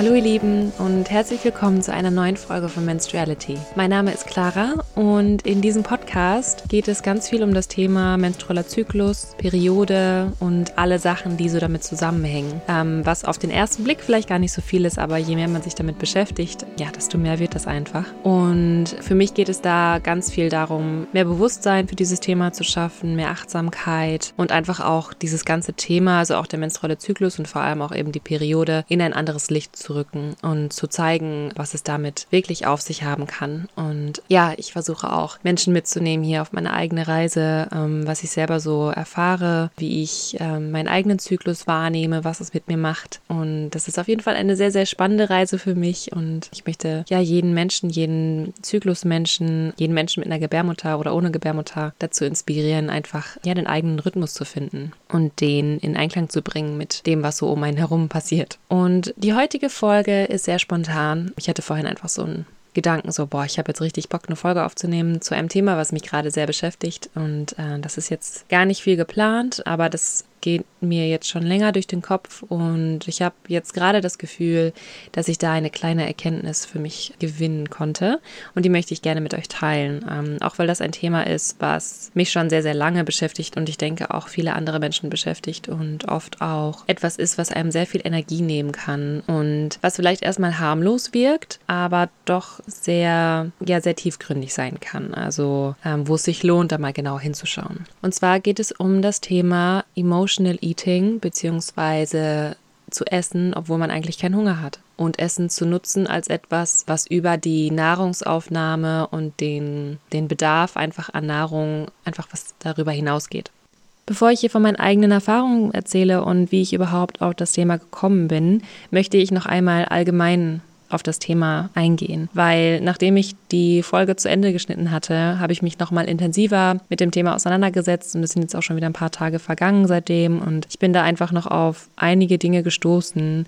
Hallo ihr Lieben und herzlich willkommen zu einer neuen Folge von Menstruality. Mein Name ist Clara und in diesem Podcast geht es ganz viel um das Thema menstrueller Zyklus, Periode und alle Sachen, die so damit zusammenhängen. Ähm, was auf den ersten Blick vielleicht gar nicht so viel ist, aber je mehr man sich damit beschäftigt, ja, desto mehr wird das einfach. Und für mich geht es da ganz viel darum, mehr Bewusstsein für dieses Thema zu schaffen, mehr Achtsamkeit und einfach auch dieses ganze Thema, also auch der menstruelle Zyklus und vor allem auch eben die Periode in ein anderes Licht zu rücken und zu zeigen, was es damit wirklich auf sich haben kann. Und ja, ich versuche auch Menschen mitzunehmen hier auf meine eigene Reise, ähm, was ich selber so erfahre, wie ich ähm, meinen eigenen Zyklus wahrnehme, was es mit mir macht. Und das ist auf jeden Fall eine sehr, sehr spannende Reise für mich. Und ich möchte ja jeden Menschen, jeden Zyklusmenschen, jeden Menschen mit einer Gebärmutter oder ohne Gebärmutter dazu inspirieren, einfach ja den eigenen Rhythmus zu finden und den in Einklang zu bringen mit dem, was so um einen herum passiert. Und die heutige Folge ist sehr spontan. Ich hatte vorhin einfach so einen Gedanken, so, boah, ich habe jetzt richtig Bock, eine Folge aufzunehmen zu einem Thema, was mich gerade sehr beschäftigt. Und äh, das ist jetzt gar nicht viel geplant, aber das geht mir jetzt schon länger durch den Kopf und ich habe jetzt gerade das Gefühl, dass ich da eine kleine Erkenntnis für mich gewinnen konnte und die möchte ich gerne mit euch teilen, ähm, auch weil das ein Thema ist, was mich schon sehr, sehr lange beschäftigt und ich denke auch viele andere Menschen beschäftigt und oft auch etwas ist, was einem sehr viel Energie nehmen kann und was vielleicht erstmal harmlos wirkt, aber doch sehr, ja, sehr tiefgründig sein kann, also ähm, wo es sich lohnt, da mal genau hinzuschauen. Und zwar geht es um das Thema Emotion Emotional Eating, beziehungsweise zu essen, obwohl man eigentlich keinen Hunger hat. Und Essen zu nutzen als etwas, was über die Nahrungsaufnahme und den, den Bedarf einfach an Nahrung einfach was darüber hinausgeht. Bevor ich hier von meinen eigenen Erfahrungen erzähle und wie ich überhaupt auf das Thema gekommen bin, möchte ich noch einmal allgemein auf das Thema eingehen, weil nachdem ich die Folge zu Ende geschnitten hatte, habe ich mich nochmal intensiver mit dem Thema auseinandergesetzt und es sind jetzt auch schon wieder ein paar Tage vergangen seitdem und ich bin da einfach noch auf einige Dinge gestoßen,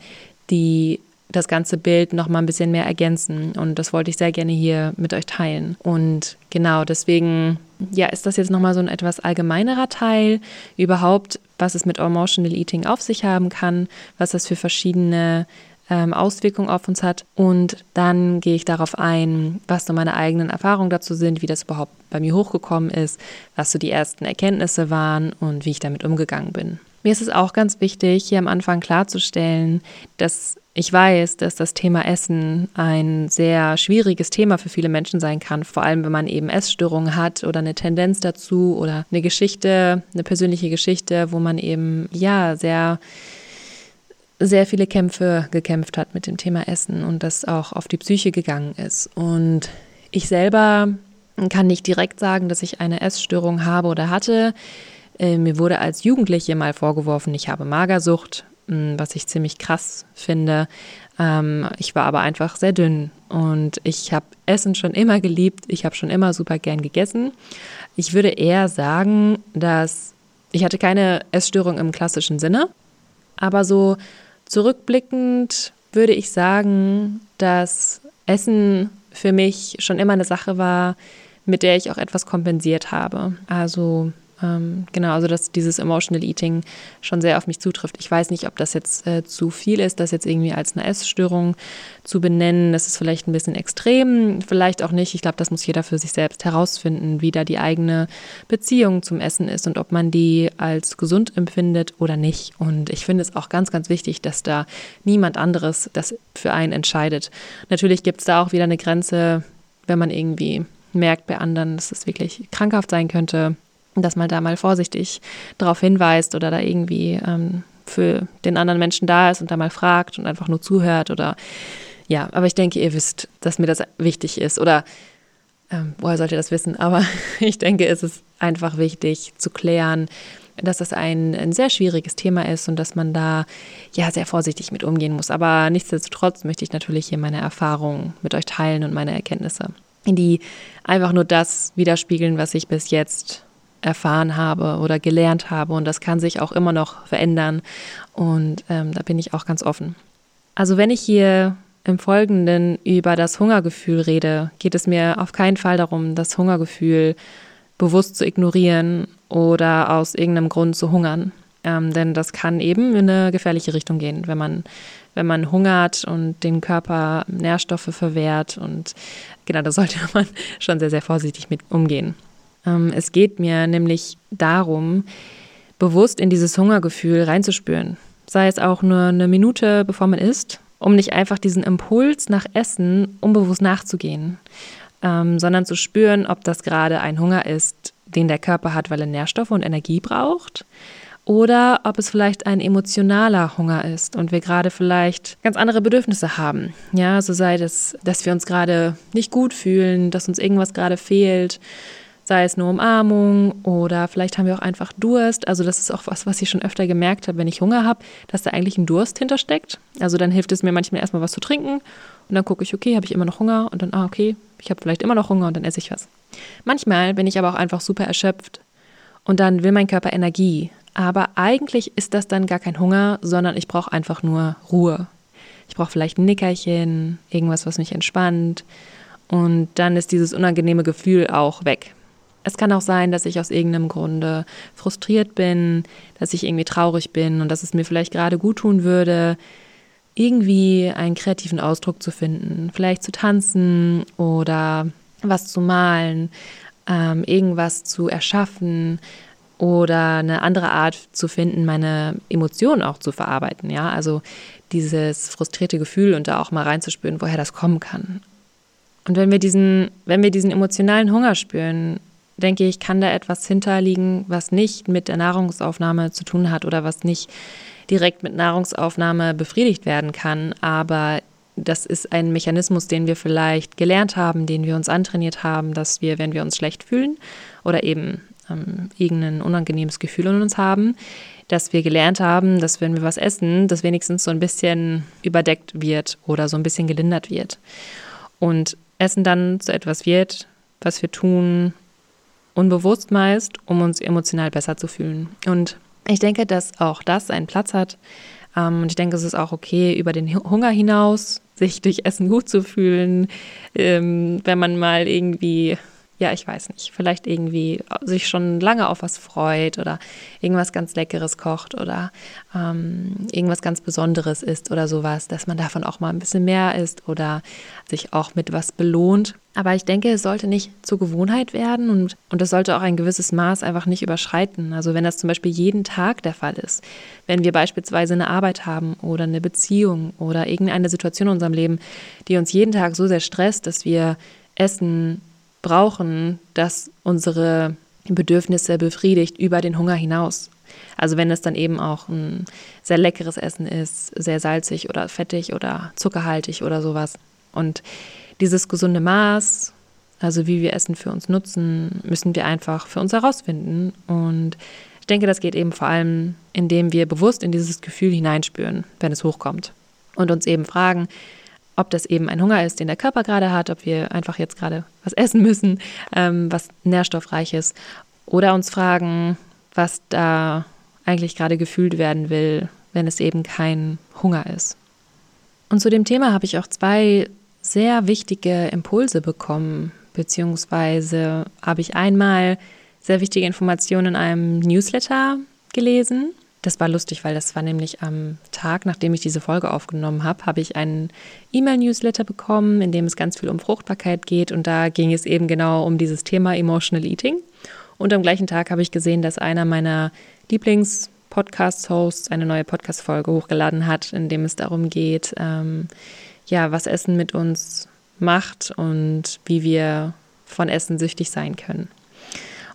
die das ganze Bild noch mal ein bisschen mehr ergänzen und das wollte ich sehr gerne hier mit euch teilen. Und genau deswegen ja ist das jetzt noch mal so ein etwas allgemeinerer Teil überhaupt was es mit emotional eating auf sich haben kann was das für verschiedene ähm, Auswirkungen auf uns hat. Und dann gehe ich darauf ein, was so meine eigenen Erfahrungen dazu sind, wie das überhaupt bei mir hochgekommen ist, was so die ersten Erkenntnisse waren und wie ich damit umgegangen bin. Mir ist es auch ganz wichtig, hier am Anfang klarzustellen, dass ich weiß, dass das Thema Essen ein sehr schwieriges Thema für viele Menschen sein kann, vor allem wenn man eben Essstörungen hat oder eine Tendenz dazu oder eine Geschichte, eine persönliche Geschichte, wo man eben ja sehr sehr viele Kämpfe gekämpft hat mit dem Thema Essen und das auch auf die Psyche gegangen ist. Und ich selber kann nicht direkt sagen, dass ich eine Essstörung habe oder hatte. Äh, mir wurde als Jugendliche mal vorgeworfen, ich habe Magersucht, hm, was ich ziemlich krass finde. Ähm, ich war aber einfach sehr dünn und ich habe Essen schon immer geliebt. Ich habe schon immer super gern gegessen. Ich würde eher sagen, dass ich hatte keine Essstörung im klassischen Sinne, aber so Zurückblickend würde ich sagen, dass Essen für mich schon immer eine Sache war, mit der ich auch etwas kompensiert habe. Also ähm, genau, also dass dieses Emotional Eating schon sehr auf mich zutrifft. Ich weiß nicht, ob das jetzt äh, zu viel ist, das jetzt irgendwie als eine Essstörung zu benennen. Das ist vielleicht ein bisschen extrem, vielleicht auch nicht. Ich glaube, das muss jeder für sich selbst herausfinden, wie da die eigene Beziehung zum Essen ist und ob man die als gesund empfindet oder nicht. Und ich finde es auch ganz, ganz wichtig, dass da niemand anderes das für einen entscheidet. Natürlich gibt es da auch wieder eine Grenze, wenn man irgendwie merkt bei anderen, dass es wirklich krankhaft sein könnte dass man da mal vorsichtig darauf hinweist oder da irgendwie ähm, für den anderen Menschen da ist und da mal fragt und einfach nur zuhört oder ja, aber ich denke, ihr wisst, dass mir das wichtig ist oder ähm, woher sollt ihr das wissen? Aber ich denke, es ist einfach wichtig zu klären, dass das ein, ein sehr schwieriges Thema ist und dass man da ja sehr vorsichtig mit umgehen muss. Aber nichtsdestotrotz möchte ich natürlich hier meine Erfahrungen mit euch teilen und meine Erkenntnisse, die einfach nur das widerspiegeln, was ich bis jetzt erfahren habe oder gelernt habe. Und das kann sich auch immer noch verändern. Und ähm, da bin ich auch ganz offen. Also wenn ich hier im Folgenden über das Hungergefühl rede, geht es mir auf keinen Fall darum, das Hungergefühl bewusst zu ignorieren oder aus irgendeinem Grund zu hungern. Ähm, denn das kann eben in eine gefährliche Richtung gehen, wenn man wenn man hungert und den Körper Nährstoffe verwehrt. Und genau, da sollte man schon sehr, sehr vorsichtig mit umgehen. Ähm, es geht mir nämlich darum, bewusst in dieses Hungergefühl reinzuspüren. Sei es auch nur eine Minute, bevor man isst, um nicht einfach diesen Impuls nach Essen unbewusst nachzugehen, ähm, sondern zu spüren, ob das gerade ein Hunger ist, den der Körper hat, weil er Nährstoffe und Energie braucht oder ob es vielleicht ein emotionaler Hunger ist und wir gerade vielleicht ganz andere Bedürfnisse haben. Ja, so sei es, dass wir uns gerade nicht gut fühlen, dass uns irgendwas gerade fehlt, sei es nur Umarmung oder vielleicht haben wir auch einfach Durst. Also das ist auch was, was ich schon öfter gemerkt habe, wenn ich Hunger habe, dass da eigentlich ein Durst hintersteckt. Also dann hilft es mir manchmal erstmal was zu trinken und dann gucke ich, okay, habe ich immer noch Hunger und dann, ah, okay, ich habe vielleicht immer noch Hunger und dann esse ich was. Manchmal bin ich aber auch einfach super erschöpft und dann will mein Körper Energie. Aber eigentlich ist das dann gar kein Hunger, sondern ich brauche einfach nur Ruhe. Ich brauche vielleicht ein Nickerchen, irgendwas, was mich entspannt. Und dann ist dieses unangenehme Gefühl auch weg. Es kann auch sein, dass ich aus irgendeinem Grunde frustriert bin, dass ich irgendwie traurig bin und dass es mir vielleicht gerade gut tun würde, irgendwie einen kreativen Ausdruck zu finden. Vielleicht zu tanzen oder was zu malen, ähm, irgendwas zu erschaffen oder eine andere Art zu finden, meine Emotionen auch zu verarbeiten. Ja, also dieses frustrierte Gefühl und da auch mal reinzuspüren, woher das kommen kann. Und wenn wir diesen, wenn wir diesen emotionalen Hunger spüren, denke ich, kann da etwas hinterliegen, was nicht mit der Nahrungsaufnahme zu tun hat oder was nicht direkt mit Nahrungsaufnahme befriedigt werden kann. Aber das ist ein Mechanismus, den wir vielleicht gelernt haben, den wir uns antrainiert haben, dass wir, wenn wir uns schlecht fühlen oder eben ähm, irgendein unangenehmes Gefühl in uns haben, dass wir gelernt haben, dass wenn wir was essen, das wenigstens so ein bisschen überdeckt wird oder so ein bisschen gelindert wird. Und Essen dann zu etwas wird, was wir tun, unbewusst meist, um uns emotional besser zu fühlen. Und ich denke, dass auch das einen Platz hat. Ähm, und ich denke, es ist auch okay, über den Hunger hinaus sich durch Essen gut zu fühlen, ähm, wenn man mal irgendwie ja, ich weiß nicht, vielleicht irgendwie sich schon lange auf was freut oder irgendwas ganz Leckeres kocht oder ähm, irgendwas ganz Besonderes isst oder sowas, dass man davon auch mal ein bisschen mehr isst oder sich auch mit was belohnt. Aber ich denke, es sollte nicht zur Gewohnheit werden und, und es sollte auch ein gewisses Maß einfach nicht überschreiten. Also wenn das zum Beispiel jeden Tag der Fall ist, wenn wir beispielsweise eine Arbeit haben oder eine Beziehung oder irgendeine Situation in unserem Leben, die uns jeden Tag so sehr stresst, dass wir Essen brauchen, das unsere Bedürfnisse befriedigt über den Hunger hinaus. Also wenn es dann eben auch ein sehr leckeres Essen ist, sehr salzig oder fettig oder zuckerhaltig oder sowas. Und dieses gesunde Maß, also wie wir Essen für uns nutzen, müssen wir einfach für uns herausfinden. Und ich denke, das geht eben vor allem, indem wir bewusst in dieses Gefühl hineinspüren, wenn es hochkommt. Und uns eben fragen, ob das eben ein Hunger ist, den der Körper gerade hat, ob wir einfach jetzt gerade was essen müssen, ähm, was nährstoffreich ist, oder uns fragen, was da eigentlich gerade gefühlt werden will, wenn es eben kein Hunger ist. Und zu dem Thema habe ich auch zwei sehr wichtige Impulse bekommen, beziehungsweise habe ich einmal sehr wichtige Informationen in einem Newsletter gelesen das war lustig, weil das war nämlich am Tag, nachdem ich diese Folge aufgenommen habe, habe ich einen E-Mail-Newsletter bekommen, in dem es ganz viel um Fruchtbarkeit geht. Und da ging es eben genau um dieses Thema Emotional Eating. Und am gleichen Tag habe ich gesehen, dass einer meiner Lieblings-Podcast-Hosts eine neue Podcast-Folge hochgeladen hat, in dem es darum geht, ähm, ja, was Essen mit uns macht und wie wir von Essen süchtig sein können.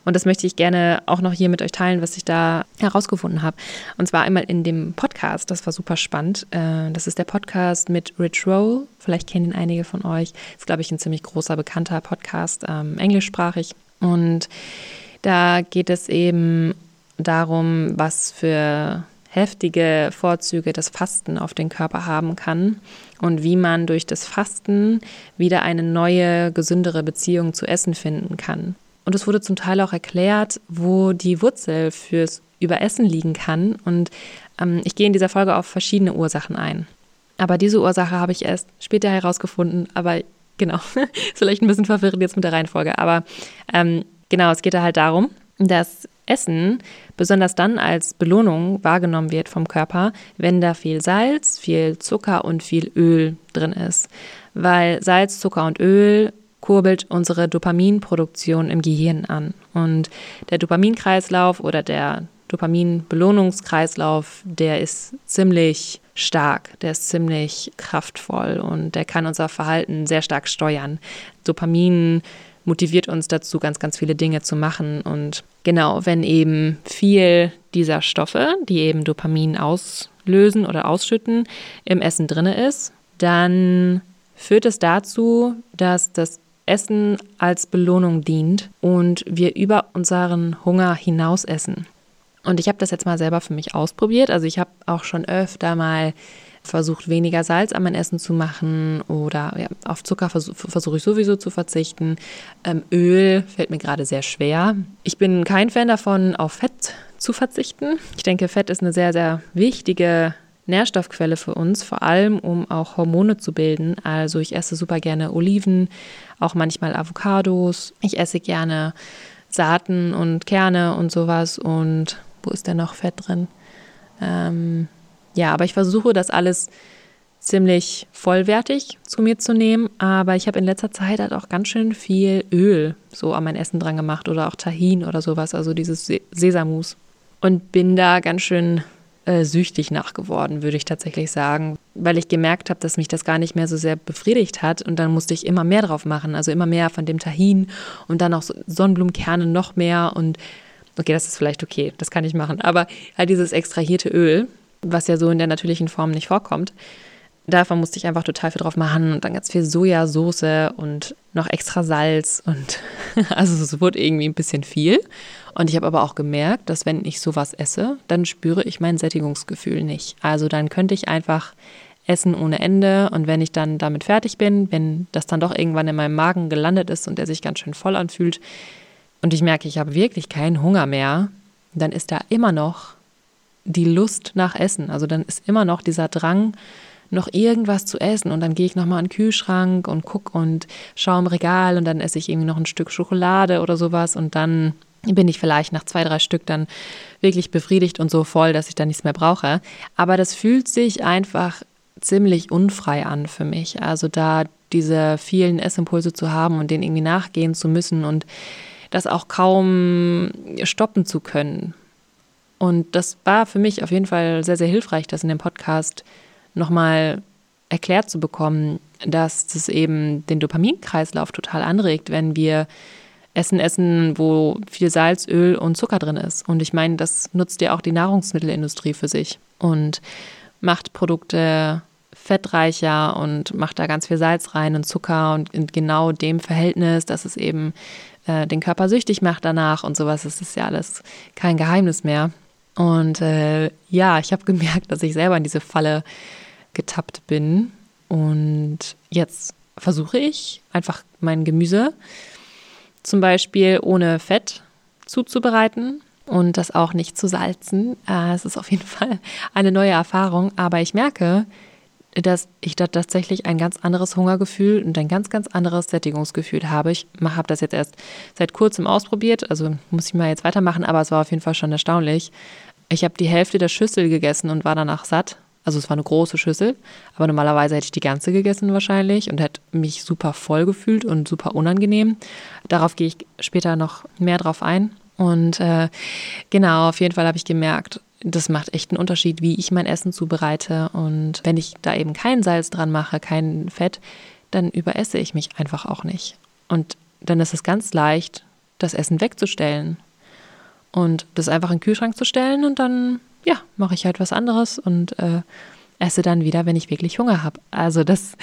Und das möchte ich gerne auch noch hier mit euch teilen, was ich da herausgefunden habe. Und zwar einmal in dem Podcast, das war super spannend. Äh, das ist der Podcast mit Rich Roll. Vielleicht kennen ihn einige von euch. Ist, glaube ich, ein ziemlich großer, bekannter Podcast, ähm, englischsprachig. Und da geht es eben darum, was für heftige Vorzüge das Fasten auf den Körper haben kann und wie man durch das Fasten wieder eine neue, gesündere Beziehung zu Essen finden kann. Und es wurde zum Teil auch erklärt, wo die Wurzel fürs Überessen liegen kann. Und ähm, ich gehe in dieser Folge auf verschiedene Ursachen ein. Aber diese Ursache habe ich erst später herausgefunden. Aber genau, ist vielleicht ein bisschen verwirrend jetzt mit der Reihenfolge. Aber ähm, genau, es geht da halt darum, dass Essen besonders dann als Belohnung wahrgenommen wird vom Körper, wenn da viel Salz, viel Zucker und viel Öl drin ist. Weil Salz, Zucker und Öl kurbelt unsere Dopaminproduktion im Gehirn an. Und der Dopaminkreislauf oder der Dopaminbelohnungskreislauf, der ist ziemlich stark, der ist ziemlich kraftvoll und der kann unser Verhalten sehr stark steuern. Dopamin motiviert uns dazu, ganz, ganz viele Dinge zu machen. Und genau, wenn eben viel dieser Stoffe, die eben Dopamin auslösen oder ausschütten, im Essen drin ist, dann führt es dazu, dass das Essen als Belohnung dient und wir über unseren Hunger hinaus essen. Und ich habe das jetzt mal selber für mich ausprobiert. Also ich habe auch schon öfter mal versucht, weniger Salz an mein Essen zu machen oder ja, auf Zucker versuche versuch ich sowieso zu verzichten. Ähm, Öl fällt mir gerade sehr schwer. Ich bin kein Fan davon, auf Fett zu verzichten. Ich denke, Fett ist eine sehr, sehr wichtige Nährstoffquelle für uns, vor allem um auch Hormone zu bilden. Also ich esse super gerne Oliven, auch manchmal Avocados. Ich esse gerne Saaten und Kerne und sowas und wo ist denn noch Fett drin? Ähm, ja, aber ich versuche das alles ziemlich vollwertig zu mir zu nehmen. Aber ich habe in letzter Zeit halt auch ganz schön viel Öl so an mein Essen dran gemacht oder auch Tahin oder sowas, also dieses Sesamus. Und bin da ganz schön äh, süchtig nachgeworden, würde ich tatsächlich sagen, weil ich gemerkt habe, dass mich das gar nicht mehr so sehr befriedigt hat. Und dann musste ich immer mehr drauf machen, also immer mehr von dem Tahin und dann auch so Sonnenblumenkerne noch mehr und okay, das ist vielleicht okay, das kann ich machen. Aber halt dieses extrahierte Öl, was ja so in der natürlichen Form nicht vorkommt, davon musste ich einfach total viel drauf machen und dann ganz viel Sojasauce und noch extra Salz und also es wurde irgendwie ein bisschen viel. Und ich habe aber auch gemerkt, dass wenn ich sowas esse, dann spüre ich mein Sättigungsgefühl nicht. Also dann könnte ich einfach essen ohne Ende und wenn ich dann damit fertig bin, wenn das dann doch irgendwann in meinem Magen gelandet ist und der sich ganz schön voll anfühlt, und ich merke, ich habe wirklich keinen Hunger mehr, dann ist da immer noch die Lust nach Essen. Also dann ist immer noch dieser Drang, noch irgendwas zu essen. Und dann gehe ich nochmal an den Kühlschrank und gucke und schaue im Regal und dann esse ich irgendwie noch ein Stück Schokolade oder sowas. Und dann bin ich vielleicht nach zwei, drei Stück dann wirklich befriedigt und so voll, dass ich dann nichts mehr brauche. Aber das fühlt sich einfach ziemlich unfrei an für mich. Also da diese vielen Essimpulse zu haben und denen irgendwie nachgehen zu müssen und das auch kaum stoppen zu können. Und das war für mich auf jeden Fall sehr, sehr hilfreich, das in dem Podcast nochmal erklärt zu bekommen, dass das eben den Dopaminkreislauf total anregt, wenn wir Essen essen, wo viel Salz, Öl und Zucker drin ist. Und ich meine, das nutzt ja auch die Nahrungsmittelindustrie für sich und macht Produkte fettreicher und macht da ganz viel Salz rein und Zucker und in genau dem Verhältnis, dass es eben äh, den Körper süchtig macht danach und sowas. Das ist ja alles kein Geheimnis mehr. Und äh, ja, ich habe gemerkt, dass ich selber in diese Falle getappt bin. Und jetzt versuche ich einfach mein Gemüse zum Beispiel ohne Fett zuzubereiten und das auch nicht zu salzen. Äh, es ist auf jeden Fall eine neue Erfahrung, aber ich merke, dass ich da tatsächlich ein ganz anderes Hungergefühl und ein ganz, ganz anderes Sättigungsgefühl habe. Ich habe das jetzt erst seit kurzem ausprobiert, also muss ich mal jetzt weitermachen, aber es war auf jeden Fall schon erstaunlich. Ich habe die Hälfte der Schüssel gegessen und war danach satt. Also es war eine große Schüssel, aber normalerweise hätte ich die ganze gegessen wahrscheinlich und hätte mich super voll gefühlt und super unangenehm. Darauf gehe ich später noch mehr drauf ein. Und äh, genau, auf jeden Fall habe ich gemerkt, das macht echt einen Unterschied, wie ich mein Essen zubereite. Und wenn ich da eben kein Salz dran mache, kein Fett, dann überesse ich mich einfach auch nicht. Und dann ist es ganz leicht, das Essen wegzustellen und das einfach in den Kühlschrank zu stellen und dann, ja, mache ich halt was anderes und äh, esse dann wieder, wenn ich wirklich Hunger habe. Also das,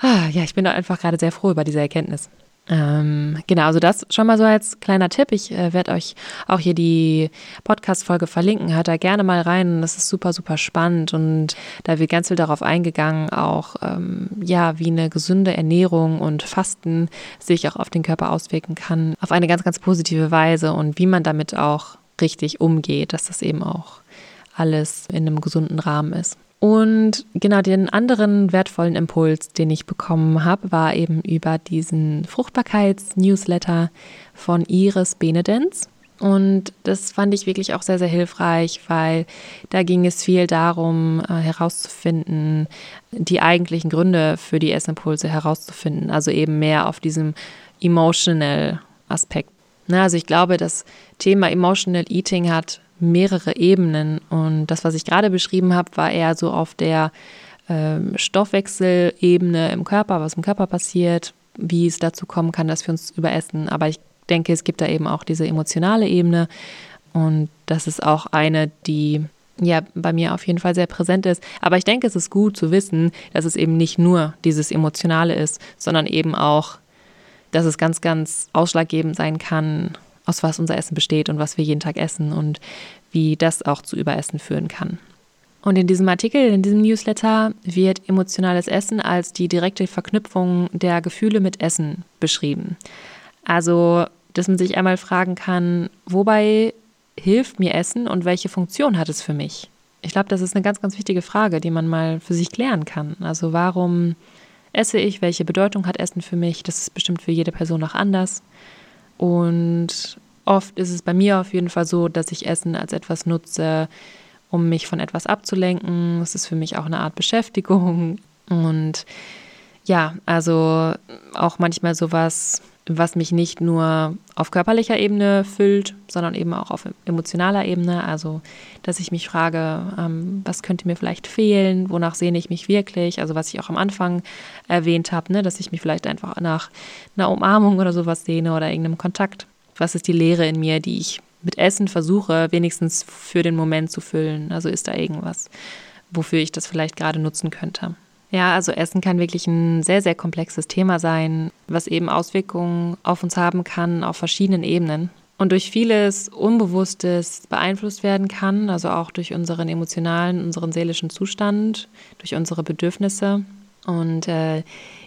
ah, ja, ich bin da einfach gerade sehr froh über diese Erkenntnis. Ähm, genau, also das schon mal so als kleiner Tipp. Ich äh, werde euch auch hier die Podcast-Folge verlinken. Hört da gerne mal rein. Das ist super, super spannend und da wird ganz viel darauf eingegangen, auch ähm, ja, wie eine gesunde Ernährung und Fasten sich auch auf den Körper auswirken kann, auf eine ganz, ganz positive Weise und wie man damit auch richtig umgeht, dass das eben auch alles in einem gesunden Rahmen ist. Und genau den anderen wertvollen Impuls, den ich bekommen habe, war eben über diesen Fruchtbarkeits-Newsletter von Iris Benedens. Und das fand ich wirklich auch sehr, sehr hilfreich, weil da ging es viel darum, äh, herauszufinden, die eigentlichen Gründe für die Essimpulse herauszufinden. Also eben mehr auf diesem emotional Aspekt. Also ich glaube, das Thema Emotional Eating hat mehrere Ebenen. Und das, was ich gerade beschrieben habe, war eher so auf der ähm, Stoffwechselebene im Körper, was im Körper passiert, wie es dazu kommen kann, dass wir uns überessen. Aber ich denke, es gibt da eben auch diese emotionale Ebene. Und das ist auch eine, die ja bei mir auf jeden Fall sehr präsent ist. Aber ich denke, es ist gut zu wissen, dass es eben nicht nur dieses Emotionale ist, sondern eben auch, dass es ganz, ganz ausschlaggebend sein kann, aus was unser Essen besteht und was wir jeden Tag essen und wie das auch zu Überessen führen kann. Und in diesem Artikel, in diesem Newsletter wird emotionales Essen als die direkte Verknüpfung der Gefühle mit Essen beschrieben. Also, dass man sich einmal fragen kann, wobei hilft mir Essen und welche Funktion hat es für mich? Ich glaube, das ist eine ganz, ganz wichtige Frage, die man mal für sich klären kann. Also, warum esse ich? Welche Bedeutung hat Essen für mich? Das ist bestimmt für jede Person auch anders. Und oft ist es bei mir auf jeden Fall so, dass ich Essen als etwas nutze, um mich von etwas abzulenken. Es ist für mich auch eine Art Beschäftigung. Und ja, also auch manchmal sowas, was mich nicht nur auf körperlicher Ebene füllt, sondern eben auch auf emotionaler Ebene. Also, dass ich mich frage, ähm, was könnte mir vielleicht fehlen, wonach sehne ich mich wirklich? Also, was ich auch am Anfang erwähnt habe, ne, dass ich mich vielleicht einfach nach einer Umarmung oder sowas sehne oder irgendeinem Kontakt. Was ist die Leere in mir, die ich mit Essen versuche, wenigstens für den Moment zu füllen? Also, ist da irgendwas, wofür ich das vielleicht gerade nutzen könnte? Ja, also Essen kann wirklich ein sehr, sehr komplexes Thema sein, was eben Auswirkungen auf uns haben kann auf verschiedenen Ebenen und durch vieles Unbewusstes beeinflusst werden kann, also auch durch unseren emotionalen, unseren seelischen Zustand, durch unsere Bedürfnisse. Und äh,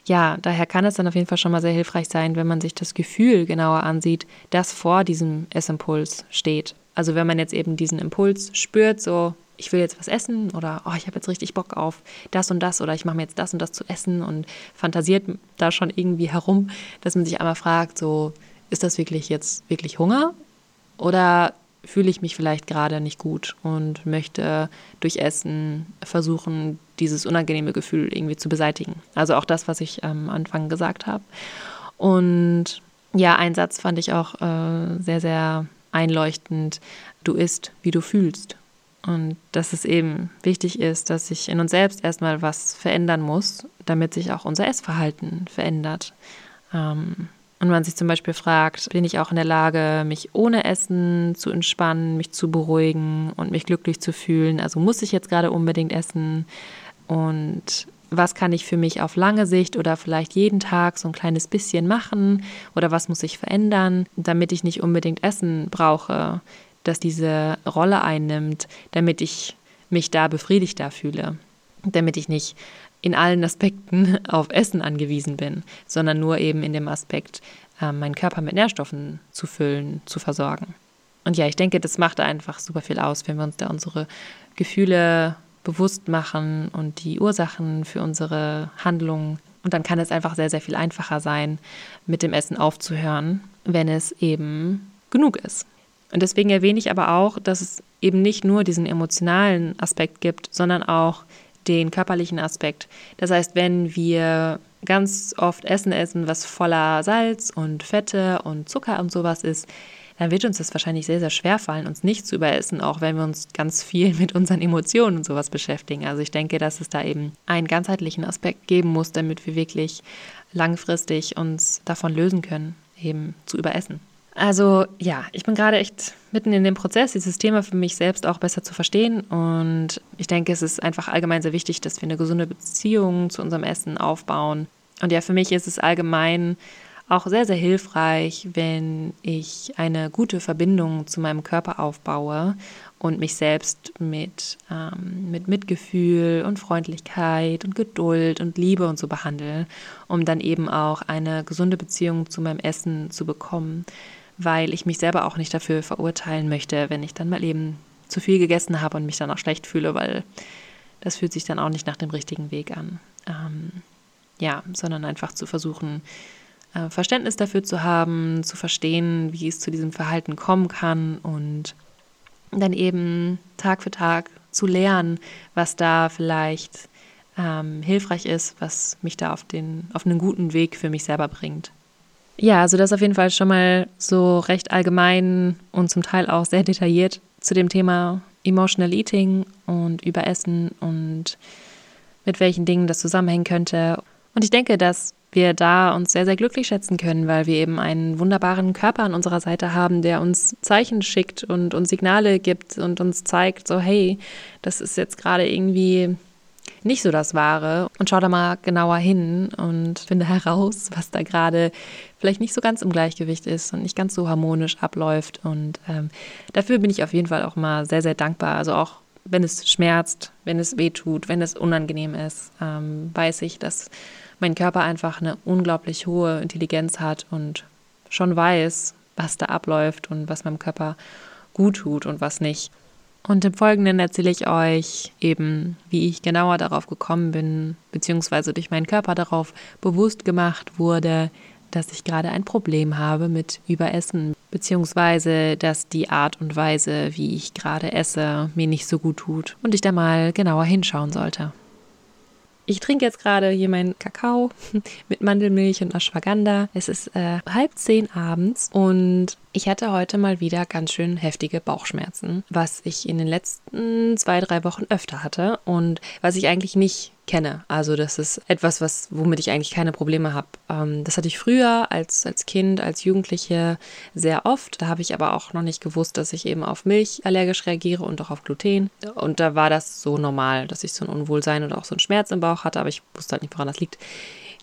ja, daher kann es dann auf jeden Fall schon mal sehr hilfreich sein, wenn man sich das Gefühl genauer ansieht, das vor diesem Essimpuls steht. Also wenn man jetzt eben diesen Impuls spürt, so ich will jetzt was essen oder oh, ich habe jetzt richtig Bock auf das und das oder ich mache mir jetzt das und das zu essen und fantasiert da schon irgendwie herum, dass man sich einmal fragt, so ist das wirklich jetzt wirklich Hunger oder fühle ich mich vielleicht gerade nicht gut und möchte durch Essen versuchen, dieses unangenehme Gefühl irgendwie zu beseitigen. Also auch das, was ich am Anfang gesagt habe. Und ja, ein Satz fand ich auch äh, sehr, sehr einleuchtend. Du isst, wie du fühlst. Und dass es eben wichtig ist, dass sich in uns selbst erstmal was verändern muss, damit sich auch unser Essverhalten verändert. Ähm, und man sich zum Beispiel fragt, bin ich auch in der Lage, mich ohne Essen zu entspannen, mich zu beruhigen und mich glücklich zu fühlen? Also muss ich jetzt gerade unbedingt essen? Und was kann ich für mich auf lange Sicht oder vielleicht jeden Tag so ein kleines bisschen machen? Oder was muss ich verändern, damit ich nicht unbedingt Essen brauche? Das diese Rolle einnimmt, damit ich mich da befriedigter fühle, damit ich nicht in allen Aspekten auf Essen angewiesen bin, sondern nur eben in dem Aspekt, äh, meinen Körper mit Nährstoffen zu füllen, zu versorgen. Und ja, ich denke, das macht einfach super viel aus, wenn wir uns da unsere Gefühle bewusst machen und die Ursachen für unsere Handlungen. Und dann kann es einfach sehr, sehr viel einfacher sein, mit dem Essen aufzuhören, wenn es eben genug ist. Und deswegen erwähne ich aber auch, dass es eben nicht nur diesen emotionalen Aspekt gibt, sondern auch den körperlichen Aspekt. Das heißt, wenn wir ganz oft Essen essen, was voller Salz und Fette und Zucker und sowas ist, dann wird uns das wahrscheinlich sehr, sehr schwer fallen, uns nicht zu überessen, auch wenn wir uns ganz viel mit unseren Emotionen und sowas beschäftigen. Also ich denke, dass es da eben einen ganzheitlichen Aspekt geben muss, damit wir wirklich langfristig uns davon lösen können, eben zu überessen. Also ja, ich bin gerade echt mitten in dem Prozess, dieses Thema für mich selbst auch besser zu verstehen. Und ich denke, es ist einfach allgemein sehr wichtig, dass wir eine gesunde Beziehung zu unserem Essen aufbauen. Und ja, für mich ist es allgemein auch sehr, sehr hilfreich, wenn ich eine gute Verbindung zu meinem Körper aufbaue und mich selbst mit, ähm, mit Mitgefühl und Freundlichkeit und Geduld und Liebe und so behandle, um dann eben auch eine gesunde Beziehung zu meinem Essen zu bekommen weil ich mich selber auch nicht dafür verurteilen möchte, wenn ich dann mal eben zu viel gegessen habe und mich dann auch schlecht fühle, weil das fühlt sich dann auch nicht nach dem richtigen Weg an. Ähm, ja, sondern einfach zu versuchen, äh, Verständnis dafür zu haben, zu verstehen, wie es zu diesem Verhalten kommen kann und dann eben Tag für Tag zu lernen, was da vielleicht ähm, hilfreich ist, was mich da auf, den, auf einen guten Weg für mich selber bringt. Ja, also das auf jeden Fall schon mal so recht allgemein und zum Teil auch sehr detailliert zu dem Thema Emotional Eating und Überessen und mit welchen Dingen das zusammenhängen könnte. Und ich denke, dass wir da uns sehr, sehr glücklich schätzen können, weil wir eben einen wunderbaren Körper an unserer Seite haben, der uns Zeichen schickt und uns Signale gibt und uns zeigt, so hey, das ist jetzt gerade irgendwie nicht so das Wahre und schau da mal genauer hin und finde heraus, was da gerade vielleicht nicht so ganz im Gleichgewicht ist und nicht ganz so harmonisch abläuft. Und ähm, dafür bin ich auf jeden Fall auch mal sehr, sehr dankbar. Also auch wenn es schmerzt, wenn es weh tut, wenn es unangenehm ist, ähm, weiß ich, dass mein Körper einfach eine unglaublich hohe Intelligenz hat und schon weiß, was da abläuft und was meinem Körper gut tut und was nicht. Und im Folgenden erzähle ich euch eben, wie ich genauer darauf gekommen bin, beziehungsweise durch meinen Körper darauf bewusst gemacht wurde, dass ich gerade ein Problem habe mit Überessen, beziehungsweise dass die Art und Weise, wie ich gerade esse, mir nicht so gut tut und ich da mal genauer hinschauen sollte. Ich trinke jetzt gerade hier meinen Kakao mit Mandelmilch und Ashwagandha. Es ist äh, halb zehn abends und ich hatte heute mal wieder ganz schön heftige Bauchschmerzen, was ich in den letzten zwei, drei Wochen öfter hatte und was ich eigentlich nicht kenne. Also das ist etwas, was, womit ich eigentlich keine Probleme habe. Ähm, das hatte ich früher als, als Kind, als Jugendliche sehr oft. Da habe ich aber auch noch nicht gewusst, dass ich eben auf Milch allergisch reagiere und auch auf Gluten. Und da war das so normal, dass ich so ein Unwohlsein oder auch so einen Schmerz im Bauch hatte, aber ich wusste halt nicht, woran das liegt.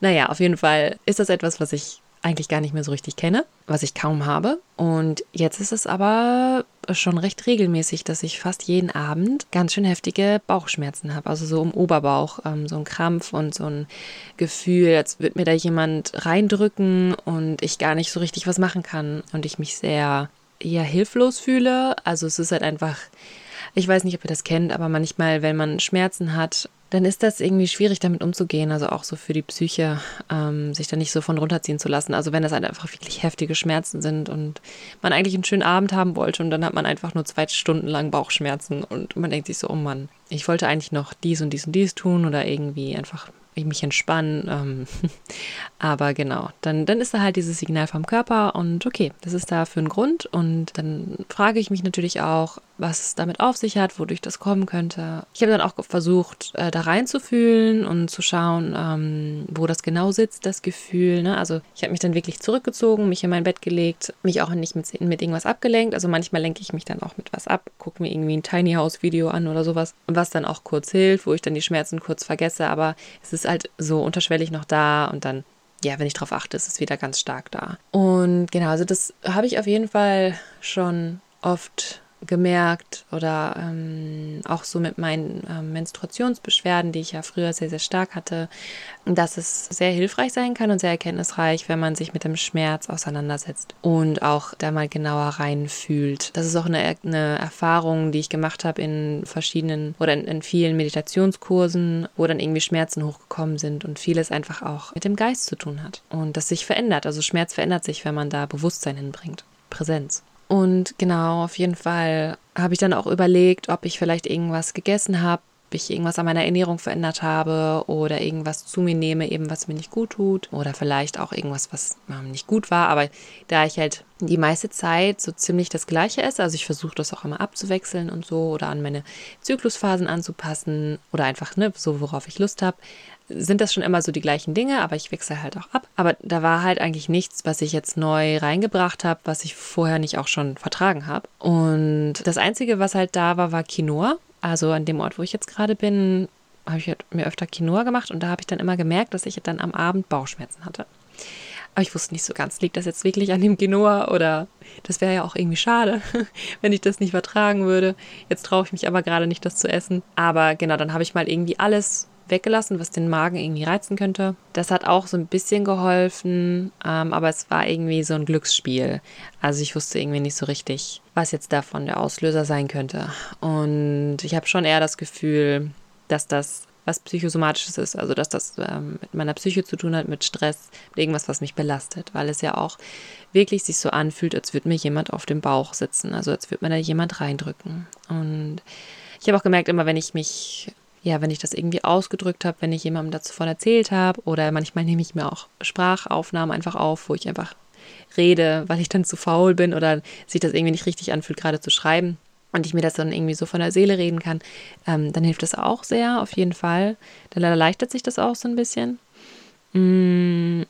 Naja, auf jeden Fall ist das etwas, was ich eigentlich gar nicht mehr so richtig kenne, was ich kaum habe. Und jetzt ist es aber schon recht regelmäßig, dass ich fast jeden Abend ganz schön heftige Bauchschmerzen habe. Also so im Oberbauch, ähm, so ein Krampf und so ein Gefühl, als würde mir da jemand reindrücken und ich gar nicht so richtig was machen kann und ich mich sehr eher hilflos fühle. Also es ist halt einfach, ich weiß nicht, ob ihr das kennt, aber manchmal, wenn man Schmerzen hat dann ist das irgendwie schwierig, damit umzugehen. Also auch so für die Psyche, ähm, sich da nicht so von runterziehen zu lassen. Also wenn das halt einfach wirklich heftige Schmerzen sind und man eigentlich einen schönen Abend haben wollte und dann hat man einfach nur zwei Stunden lang Bauchschmerzen und man denkt sich so, oh Mann, ich wollte eigentlich noch dies und dies und dies tun oder irgendwie einfach mich entspannen. Ähm, aber genau, dann, dann ist da halt dieses Signal vom Körper und okay, das ist da für einen Grund. Und dann frage ich mich natürlich auch, was es damit auf sich hat, wodurch das kommen könnte. Ich habe dann auch versucht, äh, da reinzufühlen und zu schauen, ähm, wo das genau sitzt, das Gefühl. Ne? Also ich habe mich dann wirklich zurückgezogen, mich in mein Bett gelegt, mich auch nicht mit, mit irgendwas abgelenkt. Also manchmal lenke ich mich dann auch mit was ab, gucke mir irgendwie ein Tiny House Video an oder sowas, was dann auch kurz hilft, wo ich dann die Schmerzen kurz vergesse. Aber es ist halt so unterschwellig noch da und dann ja, wenn ich darauf achte, ist es wieder ganz stark da. Und genau, also das habe ich auf jeden Fall schon oft gemerkt oder ähm, auch so mit meinen ähm, Menstruationsbeschwerden, die ich ja früher sehr, sehr stark hatte, dass es sehr hilfreich sein kann und sehr erkenntnisreich, wenn man sich mit dem Schmerz auseinandersetzt und auch da mal genauer reinfühlt. Das ist auch eine, eine Erfahrung, die ich gemacht habe in verschiedenen oder in, in vielen Meditationskursen, wo dann irgendwie Schmerzen hochgekommen sind und vieles einfach auch mit dem Geist zu tun hat und das sich verändert. Also Schmerz verändert sich, wenn man da Bewusstsein hinbringt. Präsenz. Und genau, auf jeden Fall habe ich dann auch überlegt, ob ich vielleicht irgendwas gegessen habe, ob ich irgendwas an meiner Ernährung verändert habe oder irgendwas zu mir nehme, eben was mir nicht gut tut oder vielleicht auch irgendwas, was nicht gut war. Aber da ich halt die meiste Zeit so ziemlich das Gleiche esse, also ich versuche das auch immer abzuwechseln und so oder an meine Zyklusphasen anzupassen oder einfach ne, so, worauf ich Lust habe, sind das schon immer so die gleichen Dinge, aber ich wechsle halt auch ab. Aber da war halt eigentlich nichts, was ich jetzt neu reingebracht habe, was ich vorher nicht auch schon vertragen habe. Und das Einzige, was halt da war, war Quinoa. Also an dem Ort, wo ich jetzt gerade bin, habe ich halt mir öfter Quinoa gemacht und da habe ich dann immer gemerkt, dass ich dann am Abend Bauchschmerzen hatte. Aber ich wusste nicht so ganz, liegt das jetzt wirklich an dem Quinoa oder das wäre ja auch irgendwie schade, wenn ich das nicht vertragen würde. Jetzt traue ich mich aber gerade nicht, das zu essen. Aber genau, dann habe ich mal irgendwie alles weggelassen, was den Magen irgendwie reizen könnte. Das hat auch so ein bisschen geholfen, ähm, aber es war irgendwie so ein Glücksspiel. Also ich wusste irgendwie nicht so richtig, was jetzt davon der Auslöser sein könnte. Und ich habe schon eher das Gefühl, dass das was psychosomatisches ist, also dass das ähm, mit meiner Psyche zu tun hat, mit Stress, mit irgendwas, was mich belastet, weil es ja auch wirklich sich so anfühlt, als würde mir jemand auf dem Bauch sitzen, also als würde mir da jemand reindrücken. Und ich habe auch gemerkt, immer wenn ich mich, ja, wenn ich das irgendwie ausgedrückt habe, wenn ich jemandem dazu von erzählt habe oder manchmal nehme ich mir auch Sprachaufnahmen einfach auf, wo ich einfach rede, weil ich dann zu faul bin oder sich das irgendwie nicht richtig anfühlt, gerade zu schreiben und ich mir das dann irgendwie so von der Seele reden kann, ähm, dann hilft das auch sehr, auf jeden Fall. Dann erleichtert sich das auch so ein bisschen. Mm,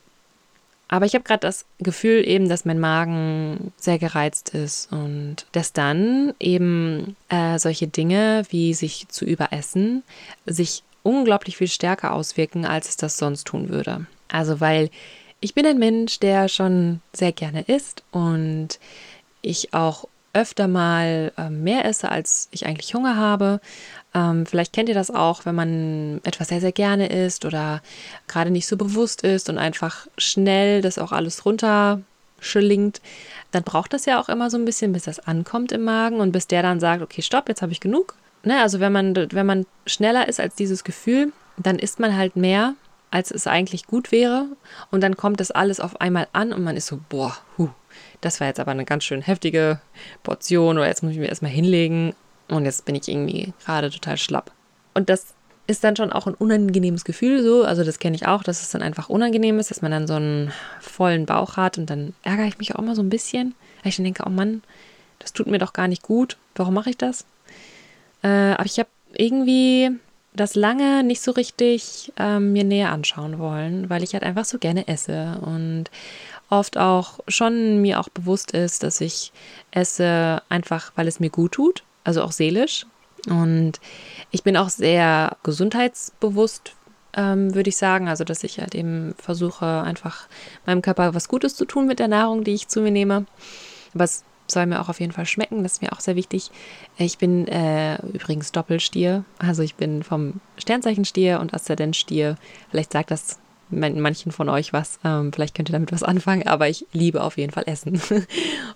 aber ich habe gerade das Gefühl eben, dass mein Magen sehr gereizt ist und dass dann eben äh, solche Dinge wie sich zu überessen sich unglaublich viel stärker auswirken, als es das sonst tun würde. Also weil ich bin ein Mensch, der schon sehr gerne isst und ich auch öfter mal äh, mehr esse, als ich eigentlich Hunger habe. Ähm, vielleicht kennt ihr das auch, wenn man etwas sehr, sehr gerne isst oder gerade nicht so bewusst ist und einfach schnell das auch alles runterschlingt. Dann braucht das ja auch immer so ein bisschen, bis das ankommt im Magen und bis der dann sagt, okay, stopp, jetzt habe ich genug. Ne, also wenn man, wenn man schneller ist als dieses Gefühl, dann isst man halt mehr, als es eigentlich gut wäre. Und dann kommt das alles auf einmal an und man ist so, boah, huh, das war jetzt aber eine ganz schön heftige Portion oder jetzt muss ich mir erstmal hinlegen und jetzt bin ich irgendwie gerade total schlapp. Und das ist dann schon auch ein unangenehmes Gefühl so, also das kenne ich auch, dass es dann einfach unangenehm ist, dass man dann so einen vollen Bauch hat und dann ärgere ich mich auch immer so ein bisschen, weil ich dann denke, oh Mann, das tut mir doch gar nicht gut, warum mache ich das? Äh, aber ich habe irgendwie das lange nicht so richtig ähm, mir näher anschauen wollen, weil ich halt einfach so gerne esse und oft auch schon mir auch bewusst ist, dass ich esse einfach, weil es mir gut tut, also auch seelisch. Und ich bin auch sehr gesundheitsbewusst, ähm, würde ich sagen. Also, dass ich halt eben versuche, einfach meinem Körper was Gutes zu tun mit der Nahrung, die ich zu mir nehme. Aber es soll mir auch auf jeden Fall schmecken. Das ist mir auch sehr wichtig. Ich bin äh, übrigens Doppelstier. Also ich bin vom Sternzeichen Stier und Aszendent Stier. Vielleicht sagt das manchen von euch was. Ähm, vielleicht könnt ihr damit was anfangen, aber ich liebe auf jeden Fall Essen und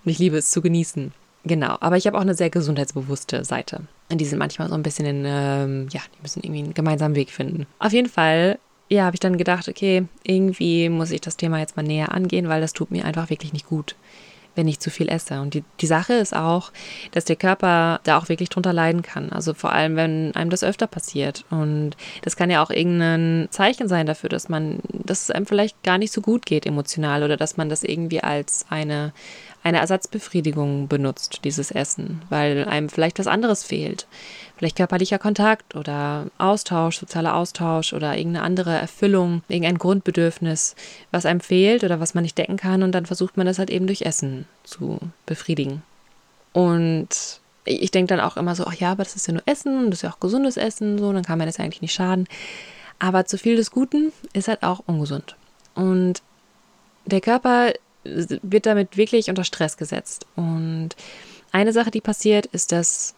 ich liebe es zu genießen. Genau, aber ich habe auch eine sehr gesundheitsbewusste Seite. Und die sind manchmal so ein bisschen in, ähm, ja, die müssen irgendwie einen gemeinsamen Weg finden. Auf jeden Fall, ja, habe ich dann gedacht, okay, irgendwie muss ich das Thema jetzt mal näher angehen, weil das tut mir einfach wirklich nicht gut wenn ich zu viel esse. Und die, die Sache ist auch, dass der Körper da auch wirklich drunter leiden kann. Also vor allem, wenn einem das öfter passiert. Und das kann ja auch irgendein Zeichen sein dafür, dass man, dass es einem vielleicht gar nicht so gut geht emotional oder dass man das irgendwie als eine, eine Ersatzbefriedigung benutzt, dieses Essen, weil einem vielleicht was anderes fehlt. Vielleicht körperlicher Kontakt oder Austausch, sozialer Austausch oder irgendeine andere Erfüllung, irgendein Grundbedürfnis, was einem fehlt oder was man nicht decken kann und dann versucht man das halt eben durch Essen zu befriedigen. Und ich denke dann auch immer so, ach ja, aber das ist ja nur Essen, das ist ja auch gesundes Essen, so, dann kann man das eigentlich nicht schaden. Aber zu viel des Guten ist halt auch ungesund. Und der Körper wird damit wirklich unter Stress gesetzt. Und eine Sache, die passiert, ist, dass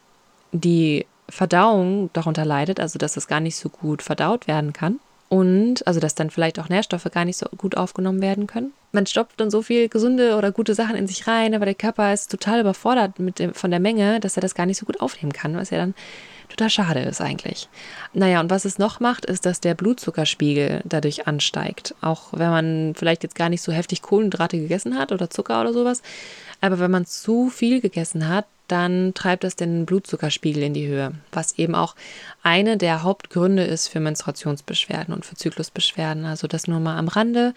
die Verdauung darunter leidet, also dass es gar nicht so gut verdaut werden kann. Und also dass dann vielleicht auch Nährstoffe gar nicht so gut aufgenommen werden können. Man stopft dann so viel gesunde oder gute Sachen in sich rein, aber der Körper ist total überfordert mit dem, von der Menge, dass er das gar nicht so gut aufnehmen kann, was ja dann total schade ist eigentlich. Naja, und was es noch macht, ist, dass der Blutzuckerspiegel dadurch ansteigt. Auch wenn man vielleicht jetzt gar nicht so heftig Kohlenhydrate gegessen hat oder Zucker oder sowas. Aber wenn man zu viel gegessen hat, dann treibt das den Blutzuckerspiegel in die Höhe, was eben auch eine der Hauptgründe ist für Menstruationsbeschwerden und für Zyklusbeschwerden. Also das nur mal am Rande.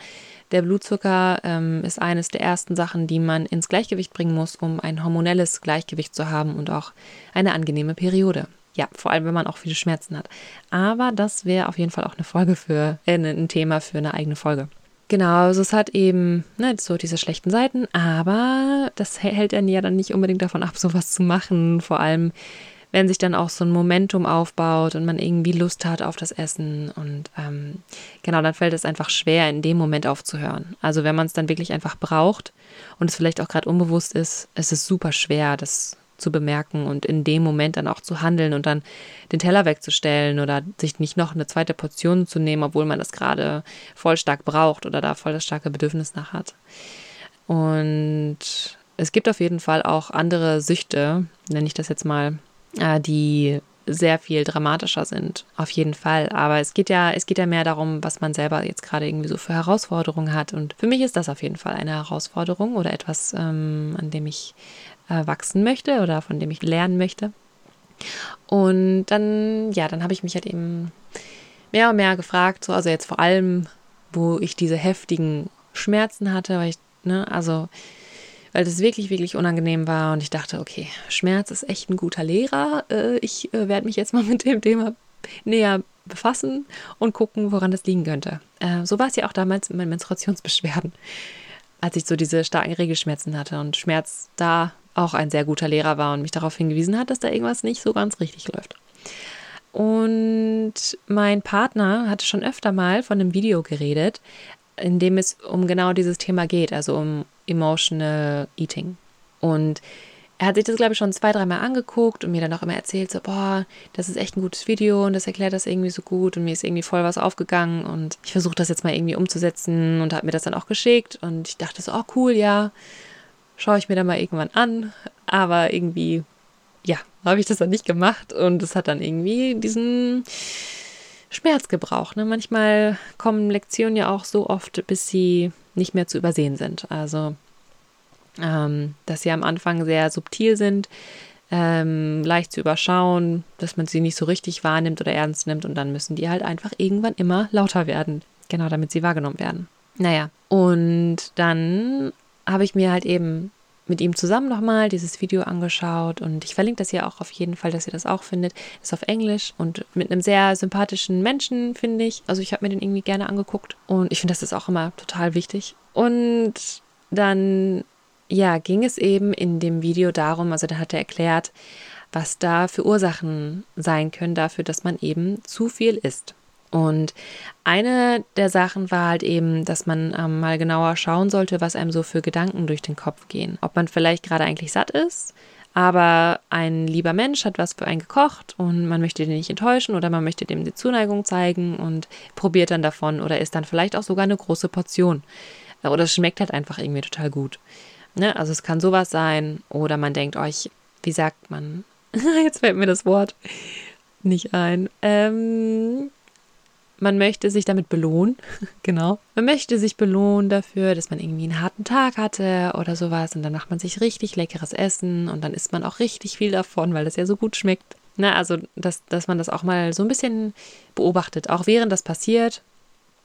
Der Blutzucker ähm, ist eines der ersten Sachen, die man ins Gleichgewicht bringen muss, um ein hormonelles Gleichgewicht zu haben und auch eine angenehme Periode. Ja, vor allem, wenn man auch viele Schmerzen hat. Aber das wäre auf jeden Fall auch eine Folge für, äh, ein Thema für eine eigene Folge. Genau, also es hat eben ne, so diese schlechten Seiten, aber das hält einen ja dann nicht unbedingt davon ab, sowas zu machen. Vor allem, wenn sich dann auch so ein Momentum aufbaut und man irgendwie Lust hat auf das Essen. Und ähm, genau, dann fällt es einfach schwer, in dem Moment aufzuhören. Also wenn man es dann wirklich einfach braucht und es vielleicht auch gerade unbewusst ist, es ist super schwer, das zu bemerken und in dem Moment dann auch zu handeln und dann den Teller wegzustellen oder sich nicht noch eine zweite Portion zu nehmen, obwohl man das gerade voll stark braucht oder da voll das starke Bedürfnis nach hat. Und es gibt auf jeden Fall auch andere Süchte, nenne ich das jetzt mal, äh, die sehr viel dramatischer sind, auf jeden Fall. Aber es geht ja, es geht ja mehr darum, was man selber jetzt gerade irgendwie so für Herausforderungen hat. Und für mich ist das auf jeden Fall eine Herausforderung oder etwas, ähm, an dem ich äh, wachsen möchte oder von dem ich lernen möchte. Und dann, ja, dann habe ich mich halt eben mehr und mehr gefragt, so, also jetzt vor allem, wo ich diese heftigen Schmerzen hatte, weil ich, ne, also weil das wirklich, wirklich unangenehm war und ich dachte, okay, Schmerz ist echt ein guter Lehrer. Äh, ich äh, werde mich jetzt mal mit dem Thema näher befassen und gucken, woran das liegen könnte. So war es ja auch damals mit meinen Menstruationsbeschwerden, als ich so diese starken Regelschmerzen hatte und Schmerz da auch ein sehr guter Lehrer war und mich darauf hingewiesen hat, dass da irgendwas nicht so ganz richtig läuft. Und mein Partner hatte schon öfter mal von einem Video geredet, in dem es um genau dieses Thema geht, also um Emotional Eating. Und er hat sich das, glaube ich, schon zwei, dreimal angeguckt und mir dann auch immer erzählt, so, boah, das ist echt ein gutes Video und das erklärt das irgendwie so gut und mir ist irgendwie voll was aufgegangen und ich versuche das jetzt mal irgendwie umzusetzen und hat mir das dann auch geschickt und ich dachte so, oh cool, ja, schaue ich mir dann mal irgendwann an, aber irgendwie, ja, habe ich das dann nicht gemacht und es hat dann irgendwie diesen Schmerz gebraucht. Ne? Manchmal kommen Lektionen ja auch so oft, bis sie nicht mehr zu übersehen sind. Also, ähm, dass sie am Anfang sehr subtil sind, ähm, leicht zu überschauen, dass man sie nicht so richtig wahrnimmt oder ernst nimmt und dann müssen die halt einfach irgendwann immer lauter werden. Genau, damit sie wahrgenommen werden. Naja, und dann habe ich mir halt eben mit ihm zusammen nochmal dieses Video angeschaut und ich verlinke das ja auch auf jeden Fall, dass ihr das auch findet. Ist auf Englisch und mit einem sehr sympathischen Menschen, finde ich. Also ich habe mir den irgendwie gerne angeguckt und ich finde, das ist auch immer total wichtig. Und dann, ja, ging es eben in dem Video darum, also da hat er erklärt, was da für Ursachen sein können dafür, dass man eben zu viel isst. Und eine der Sachen war halt eben, dass man ähm, mal genauer schauen sollte, was einem so für Gedanken durch den Kopf gehen. Ob man vielleicht gerade eigentlich satt ist, aber ein lieber Mensch hat was für einen gekocht und man möchte den nicht enttäuschen oder man möchte dem die Zuneigung zeigen und probiert dann davon oder isst dann vielleicht auch sogar eine große Portion. Oder es schmeckt halt einfach irgendwie total gut. Ne? Also es kann sowas sein oder man denkt euch, wie sagt man? Jetzt fällt mir das Wort nicht ein. Ähm, man möchte sich damit belohnen, genau. Man möchte sich belohnen dafür, dass man irgendwie einen harten Tag hatte oder sowas und dann macht man sich richtig leckeres Essen und dann isst man auch richtig viel davon, weil das ja so gut schmeckt. Na, also, dass, dass man das auch mal so ein bisschen beobachtet, auch während das passiert,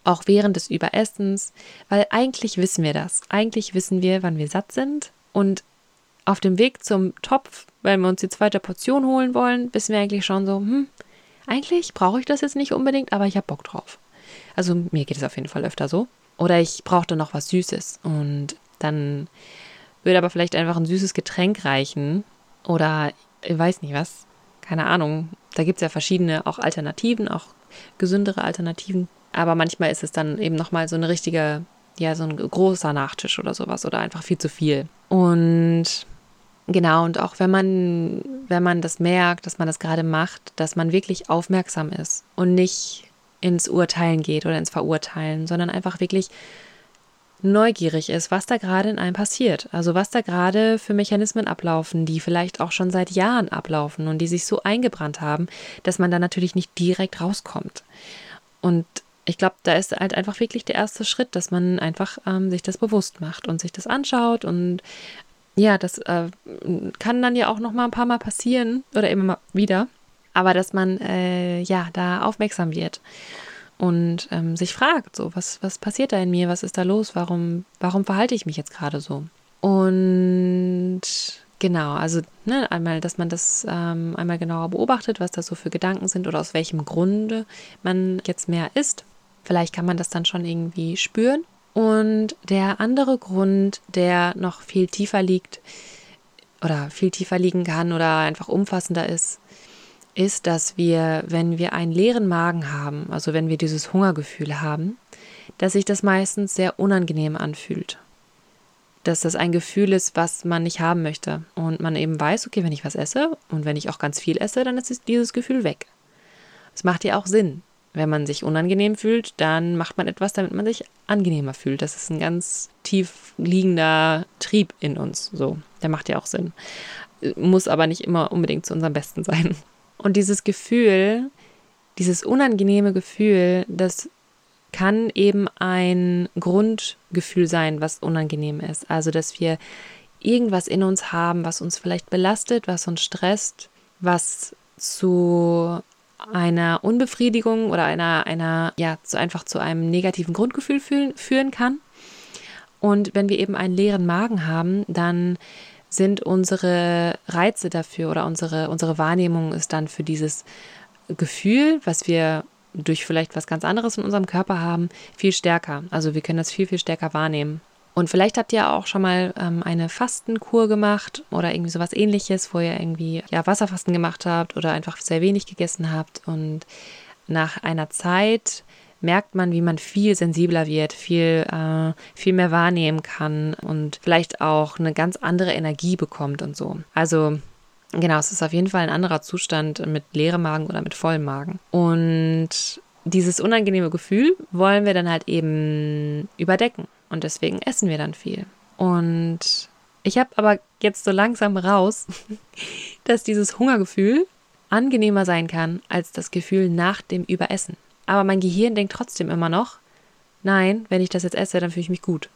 auch während des Überessens, weil eigentlich wissen wir das. Eigentlich wissen wir, wann wir satt sind und auf dem Weg zum Topf, wenn wir uns die zweite Portion holen wollen, wissen wir eigentlich schon so, hm, eigentlich brauche ich das jetzt nicht unbedingt, aber ich habe Bock drauf. Also mir geht es auf jeden Fall öfter so. Oder ich brauchte noch was Süßes und dann würde aber vielleicht einfach ein süßes Getränk reichen oder ich weiß nicht was, keine Ahnung. Da gibt es ja verschiedene auch Alternativen, auch gesündere Alternativen. Aber manchmal ist es dann eben nochmal so eine richtige, ja, so ein großer Nachtisch oder sowas oder einfach viel zu viel. Und Genau, und auch wenn man, wenn man das merkt, dass man das gerade macht, dass man wirklich aufmerksam ist und nicht ins Urteilen geht oder ins Verurteilen, sondern einfach wirklich neugierig ist, was da gerade in einem passiert. Also was da gerade für Mechanismen ablaufen, die vielleicht auch schon seit Jahren ablaufen und die sich so eingebrannt haben, dass man da natürlich nicht direkt rauskommt. Und ich glaube, da ist halt einfach wirklich der erste Schritt, dass man einfach ähm, sich das bewusst macht und sich das anschaut und ja, das äh, kann dann ja auch noch mal ein paar Mal passieren oder immer mal wieder. Aber dass man äh, ja da aufmerksam wird und ähm, sich fragt, so was was passiert da in mir, was ist da los, warum warum verhalte ich mich jetzt gerade so? Und genau, also ne, einmal, dass man das ähm, einmal genauer beobachtet, was das so für Gedanken sind oder aus welchem Grunde man jetzt mehr isst. Vielleicht kann man das dann schon irgendwie spüren und der andere Grund, der noch viel tiefer liegt oder viel tiefer liegen kann oder einfach umfassender ist, ist, dass wir, wenn wir einen leeren Magen haben, also wenn wir dieses Hungergefühl haben, dass sich das meistens sehr unangenehm anfühlt. Dass das ein Gefühl ist, was man nicht haben möchte. Und man eben weiß, okay, wenn ich was esse und wenn ich auch ganz viel esse, dann ist dieses Gefühl weg. Es macht ja auch Sinn. Wenn man sich unangenehm fühlt, dann macht man etwas, damit man sich angenehmer fühlt. Das ist ein ganz tief liegender Trieb in uns. So, der macht ja auch Sinn. Muss aber nicht immer unbedingt zu unserem Besten sein. Und dieses Gefühl, dieses unangenehme Gefühl, das kann eben ein Grundgefühl sein, was unangenehm ist. Also, dass wir irgendwas in uns haben, was uns vielleicht belastet, was uns stresst, was zu einer Unbefriedigung oder einer, einer, ja, zu einfach zu einem negativen Grundgefühl fühlen, führen kann. Und wenn wir eben einen leeren Magen haben, dann sind unsere Reize dafür oder unsere, unsere Wahrnehmung ist dann für dieses Gefühl, was wir durch vielleicht was ganz anderes in unserem Körper haben, viel stärker. Also wir können das viel, viel stärker wahrnehmen. Und vielleicht habt ihr auch schon mal ähm, eine Fastenkur gemacht oder irgendwie sowas ähnliches, wo ihr irgendwie ja, Wasserfasten gemacht habt oder einfach sehr wenig gegessen habt. Und nach einer Zeit merkt man, wie man viel sensibler wird, viel, äh, viel mehr wahrnehmen kann und vielleicht auch eine ganz andere Energie bekommt und so. Also genau, es ist auf jeden Fall ein anderer Zustand mit leerem Magen oder mit vollem Magen. Und dieses unangenehme Gefühl wollen wir dann halt eben überdecken. Und deswegen essen wir dann viel. Und ich habe aber jetzt so langsam raus, dass dieses Hungergefühl angenehmer sein kann als das Gefühl nach dem Überessen. Aber mein Gehirn denkt trotzdem immer noch, nein, wenn ich das jetzt esse, dann fühle ich mich gut.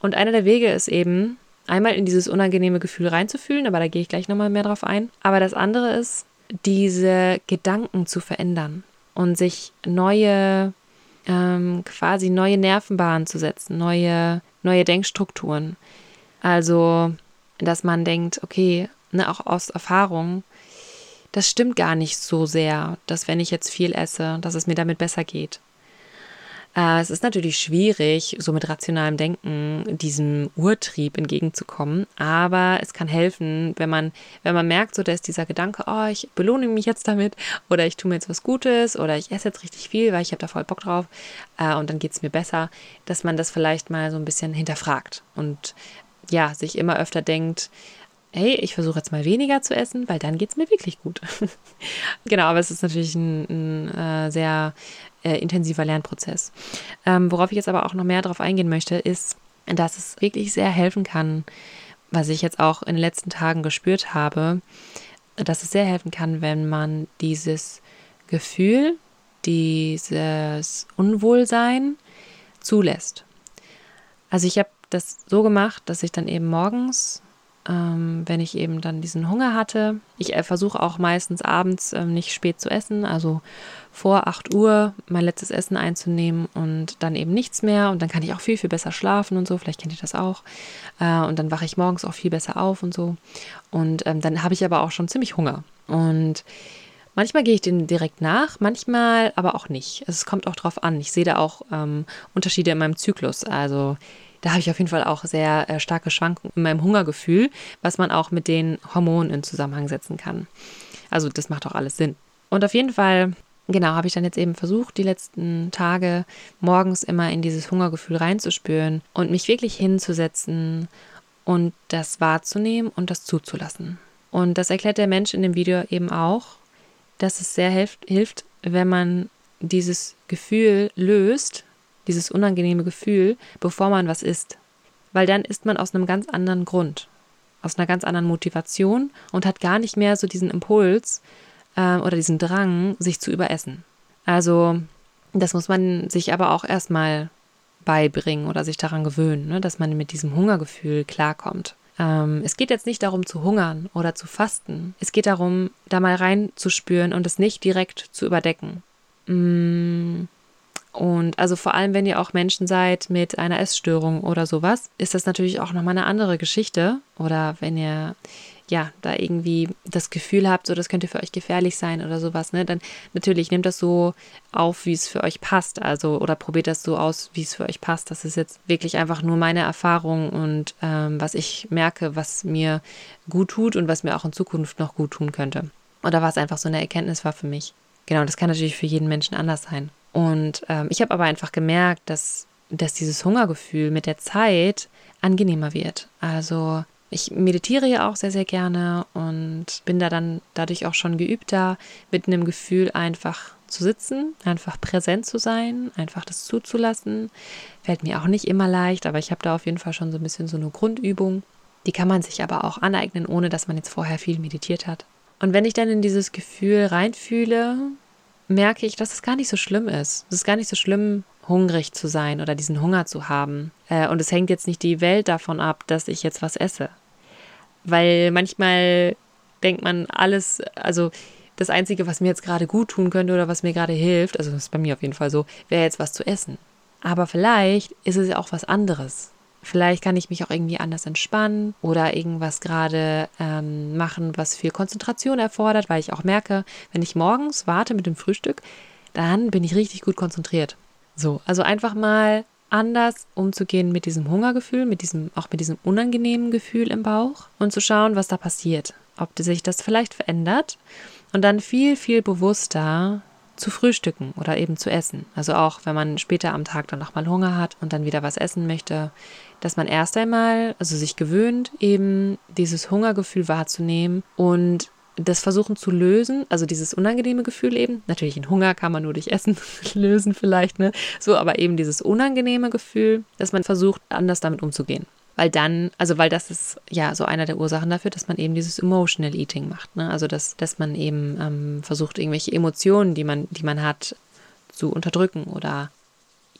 Und einer der Wege ist eben, einmal in dieses unangenehme Gefühl reinzufühlen, aber da gehe ich gleich nochmal mehr drauf ein. Aber das andere ist, diese Gedanken zu verändern und sich neue ähm, quasi neue Nervenbahnen zu setzen, neue, neue Denkstrukturen. Also, dass man denkt, okay, ne, auch aus Erfahrung, das stimmt gar nicht so sehr, dass wenn ich jetzt viel esse, dass es mir damit besser geht. Äh, es ist natürlich schwierig, so mit rationalem Denken diesem Urtrieb entgegenzukommen, aber es kann helfen, wenn man, wenn man merkt, so dass dieser Gedanke, oh, ich belohne mich jetzt damit oder ich tue mir jetzt was Gutes oder ich esse jetzt richtig viel, weil ich habe da voll Bock drauf äh, und dann geht es mir besser, dass man das vielleicht mal so ein bisschen hinterfragt und ja, sich immer öfter denkt, hey, ich versuche jetzt mal weniger zu essen, weil dann geht es mir wirklich gut. genau, aber es ist natürlich ein, ein äh, sehr äh, intensiver Lernprozess. Ähm, worauf ich jetzt aber auch noch mehr darauf eingehen möchte, ist, dass es wirklich sehr helfen kann, was ich jetzt auch in den letzten Tagen gespürt habe, dass es sehr helfen kann, wenn man dieses Gefühl, dieses Unwohlsein zulässt. Also ich habe das so gemacht, dass ich dann eben morgens ähm, wenn ich eben dann diesen Hunger hatte. Ich äh, versuche auch meistens abends äh, nicht spät zu essen, also vor 8 Uhr mein letztes Essen einzunehmen und dann eben nichts mehr und dann kann ich auch viel, viel besser schlafen und so, vielleicht kennt ihr das auch. Äh, und dann wache ich morgens auch viel besser auf und so. Und ähm, dann habe ich aber auch schon ziemlich Hunger. Und Manchmal gehe ich den direkt nach, manchmal aber auch nicht. Es kommt auch drauf an. Ich sehe da auch ähm, Unterschiede in meinem Zyklus. Also da habe ich auf jeden Fall auch sehr äh, starke Schwankungen in meinem Hungergefühl, was man auch mit den Hormonen in Zusammenhang setzen kann. Also das macht auch alles Sinn. Und auf jeden Fall, genau, habe ich dann jetzt eben versucht, die letzten Tage morgens immer in dieses Hungergefühl reinzuspüren und mich wirklich hinzusetzen und das wahrzunehmen und das zuzulassen. Und das erklärt der Mensch in dem Video eben auch, dass es sehr hilft, hilft wenn man dieses Gefühl löst, dieses unangenehme Gefühl, bevor man was isst. Weil dann isst man aus einem ganz anderen Grund, aus einer ganz anderen Motivation und hat gar nicht mehr so diesen Impuls äh, oder diesen Drang, sich zu überessen. Also das muss man sich aber auch erstmal beibringen oder sich daran gewöhnen, ne, dass man mit diesem Hungergefühl klarkommt. Ähm, es geht jetzt nicht darum zu hungern oder zu fasten. Es geht darum, da mal reinzuspüren und es nicht direkt zu überdecken. Mm, und also vor allem, wenn ihr auch Menschen seid mit einer Essstörung oder sowas, ist das natürlich auch nochmal eine andere Geschichte. Oder wenn ihr ja da irgendwie das Gefühl habt, so das könnte für euch gefährlich sein oder sowas, ne, dann natürlich nehmt das so auf, wie es für euch passt. Also oder probiert das so aus, wie es für euch passt. Das ist jetzt wirklich einfach nur meine Erfahrung und ähm, was ich merke, was mir gut tut und was mir auch in Zukunft noch gut tun könnte. Oder was einfach so eine Erkenntnis war für mich. Genau, das kann natürlich für jeden Menschen anders sein. Und ähm, ich habe aber einfach gemerkt, dass, dass dieses Hungergefühl mit der Zeit angenehmer wird. Also ich meditiere ja auch sehr, sehr gerne und bin da dann dadurch auch schon geübter, mit einem Gefühl einfach zu sitzen, einfach präsent zu sein, einfach das zuzulassen. Fällt mir auch nicht immer leicht, aber ich habe da auf jeden Fall schon so ein bisschen so eine Grundübung. Die kann man sich aber auch aneignen, ohne dass man jetzt vorher viel meditiert hat. Und wenn ich dann in dieses Gefühl reinfühle, merke ich, dass es gar nicht so schlimm ist. Es ist gar nicht so schlimm, hungrig zu sein oder diesen Hunger zu haben. Äh, und es hängt jetzt nicht die Welt davon ab, dass ich jetzt was esse. Weil manchmal denkt man alles, also das Einzige, was mir jetzt gerade gut tun könnte oder was mir gerade hilft, also das ist bei mir auf jeden Fall so, wäre jetzt was zu essen. Aber vielleicht ist es ja auch was anderes. Vielleicht kann ich mich auch irgendwie anders entspannen oder irgendwas gerade ähm, machen, was viel Konzentration erfordert, weil ich auch merke, wenn ich morgens warte mit dem Frühstück, dann bin ich richtig gut konzentriert. So, also einfach mal anders umzugehen mit diesem Hungergefühl, mit diesem, auch mit diesem unangenehmen Gefühl im Bauch und zu schauen, was da passiert. Ob sich das vielleicht verändert und dann viel, viel bewusster zu frühstücken oder eben zu essen. Also auch wenn man später am Tag dann nochmal Hunger hat und dann wieder was essen möchte, dass man erst einmal, also sich gewöhnt, eben dieses Hungergefühl wahrzunehmen und das versuchen zu lösen, also dieses unangenehme Gefühl eben, natürlich in Hunger kann man nur durch Essen lösen vielleicht, ne? So, aber eben dieses unangenehme Gefühl, dass man versucht, anders damit umzugehen. Weil dann, also weil das ist ja so einer der Ursachen dafür, dass man eben dieses Emotional Eating macht. Ne? Also dass, dass man eben ähm, versucht, irgendwelche Emotionen, die man, die man hat, zu unterdrücken oder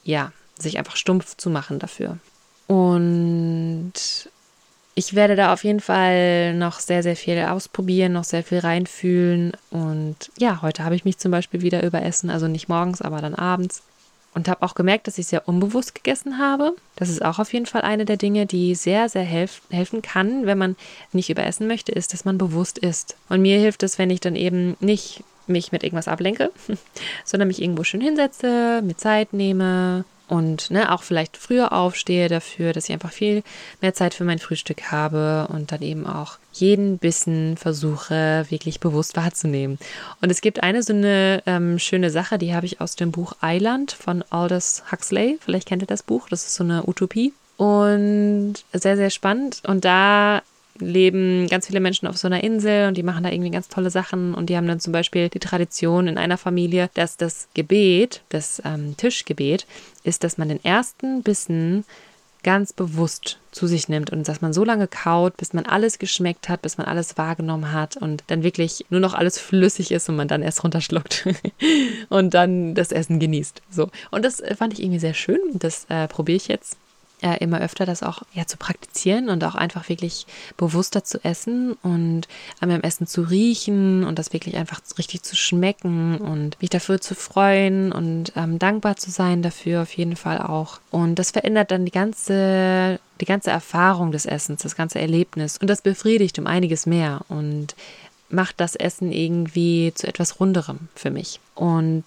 ja, sich einfach stumpf zu machen dafür. Und ich werde da auf jeden Fall noch sehr, sehr viel ausprobieren, noch sehr viel reinfühlen. Und ja, heute habe ich mich zum Beispiel wieder überessen, also nicht morgens, aber dann abends und habe auch gemerkt, dass ich sehr unbewusst gegessen habe. Das ist auch auf jeden Fall eine der Dinge, die sehr, sehr helf helfen kann, wenn man nicht überessen möchte, ist, dass man bewusst isst. Und mir hilft es, wenn ich dann eben nicht mich mit irgendwas ablenke, sondern mich irgendwo schön hinsetze, mir Zeit nehme, und ne, auch vielleicht früher aufstehe dafür, dass ich einfach viel mehr Zeit für mein Frühstück habe und dann eben auch jeden Bissen versuche wirklich bewusst wahrzunehmen. Und es gibt eine so eine ähm, schöne Sache, die habe ich aus dem Buch Island von Aldous Huxley. Vielleicht kennt ihr das Buch, das ist so eine Utopie. Und sehr, sehr spannend. Und da leben ganz viele Menschen auf so einer Insel und die machen da irgendwie ganz tolle Sachen und die haben dann zum Beispiel die Tradition in einer Familie, dass das Gebet, das ähm, Tischgebet, ist, dass man den ersten Bissen ganz bewusst zu sich nimmt und dass man so lange kaut, bis man alles geschmeckt hat, bis man alles wahrgenommen hat und dann wirklich nur noch alles flüssig ist und man dann erst runterschluckt und dann das Essen genießt. So. Und das äh, fand ich irgendwie sehr schön. Das äh, probiere ich jetzt äh, immer öfter das auch ja, zu praktizieren und auch einfach wirklich bewusster zu essen und an meinem Essen zu riechen und das wirklich einfach richtig zu schmecken und mich dafür zu freuen und ähm, dankbar zu sein dafür auf jeden Fall auch. Und das verändert dann die ganze, die ganze Erfahrung des Essens, das ganze Erlebnis und das befriedigt um einiges mehr und macht das Essen irgendwie zu etwas Runderem für mich. Und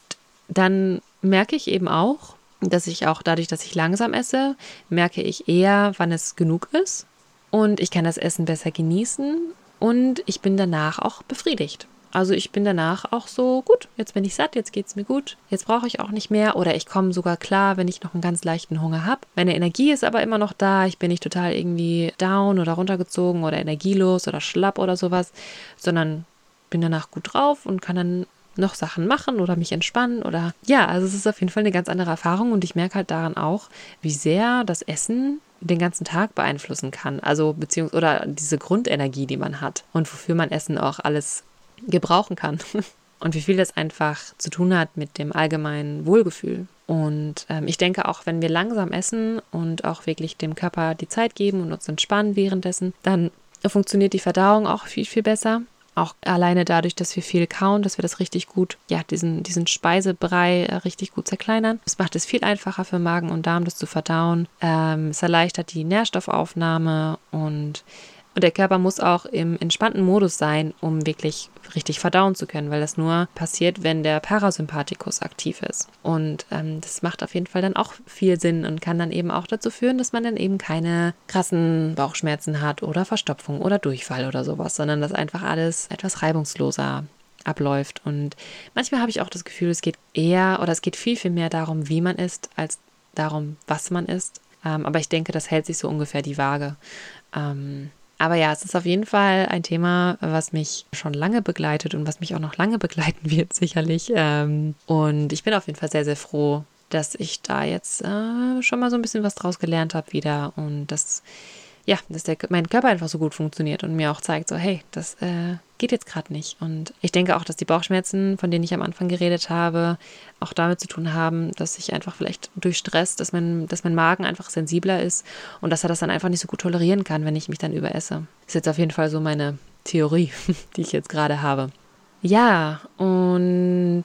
dann merke ich eben auch, dass ich auch dadurch, dass ich langsam esse, merke ich eher, wann es genug ist. Und ich kann das Essen besser genießen. Und ich bin danach auch befriedigt. Also ich bin danach auch so, gut, jetzt bin ich satt, jetzt geht es mir gut, jetzt brauche ich auch nicht mehr. Oder ich komme sogar klar, wenn ich noch einen ganz leichten Hunger habe. Meine Energie ist aber immer noch da, ich bin nicht total irgendwie down oder runtergezogen oder energielos oder schlapp oder sowas, sondern bin danach gut drauf und kann dann noch Sachen machen oder mich entspannen oder ja, also es ist auf jeden Fall eine ganz andere Erfahrung und ich merke halt daran auch, wie sehr das Essen den ganzen Tag beeinflussen kann. Also beziehungsweise oder diese Grundenergie, die man hat und wofür man Essen auch alles gebrauchen kann. Und wie viel das einfach zu tun hat mit dem allgemeinen Wohlgefühl. Und ähm, ich denke auch, wenn wir langsam essen und auch wirklich dem Körper die Zeit geben und uns entspannen währenddessen, dann funktioniert die Verdauung auch viel, viel besser. Auch alleine dadurch, dass wir viel kauen, dass wir das richtig gut, ja, diesen, diesen Speisebrei äh, richtig gut zerkleinern. Das macht es viel einfacher für Magen und Darm, das zu verdauen. Ähm, es erleichtert die Nährstoffaufnahme und und der Körper muss auch im entspannten Modus sein, um wirklich richtig verdauen zu können, weil das nur passiert, wenn der Parasympathikus aktiv ist. Und ähm, das macht auf jeden Fall dann auch viel Sinn und kann dann eben auch dazu führen, dass man dann eben keine krassen Bauchschmerzen hat oder Verstopfung oder Durchfall oder sowas, sondern dass einfach alles etwas reibungsloser abläuft. Und manchmal habe ich auch das Gefühl, es geht eher oder es geht viel, viel mehr darum, wie man isst, als darum, was man isst. Ähm, aber ich denke, das hält sich so ungefähr die Waage. Ähm, aber ja, es ist auf jeden Fall ein Thema, was mich schon lange begleitet und was mich auch noch lange begleiten wird, sicherlich. Ähm, und ich bin auf jeden Fall sehr, sehr froh, dass ich da jetzt äh, schon mal so ein bisschen was draus gelernt habe wieder und dass ja, dass der, mein Körper einfach so gut funktioniert und mir auch zeigt, so, hey, das äh, geht jetzt gerade nicht. Und ich denke auch, dass die Bauchschmerzen, von denen ich am Anfang geredet habe, auch damit zu tun haben, dass ich einfach vielleicht durch Stress, dass mein, dass mein Magen einfach sensibler ist und dass er das dann einfach nicht so gut tolerieren kann, wenn ich mich dann überesse. Ist jetzt auf jeden Fall so meine Theorie, die ich jetzt gerade habe. Ja, und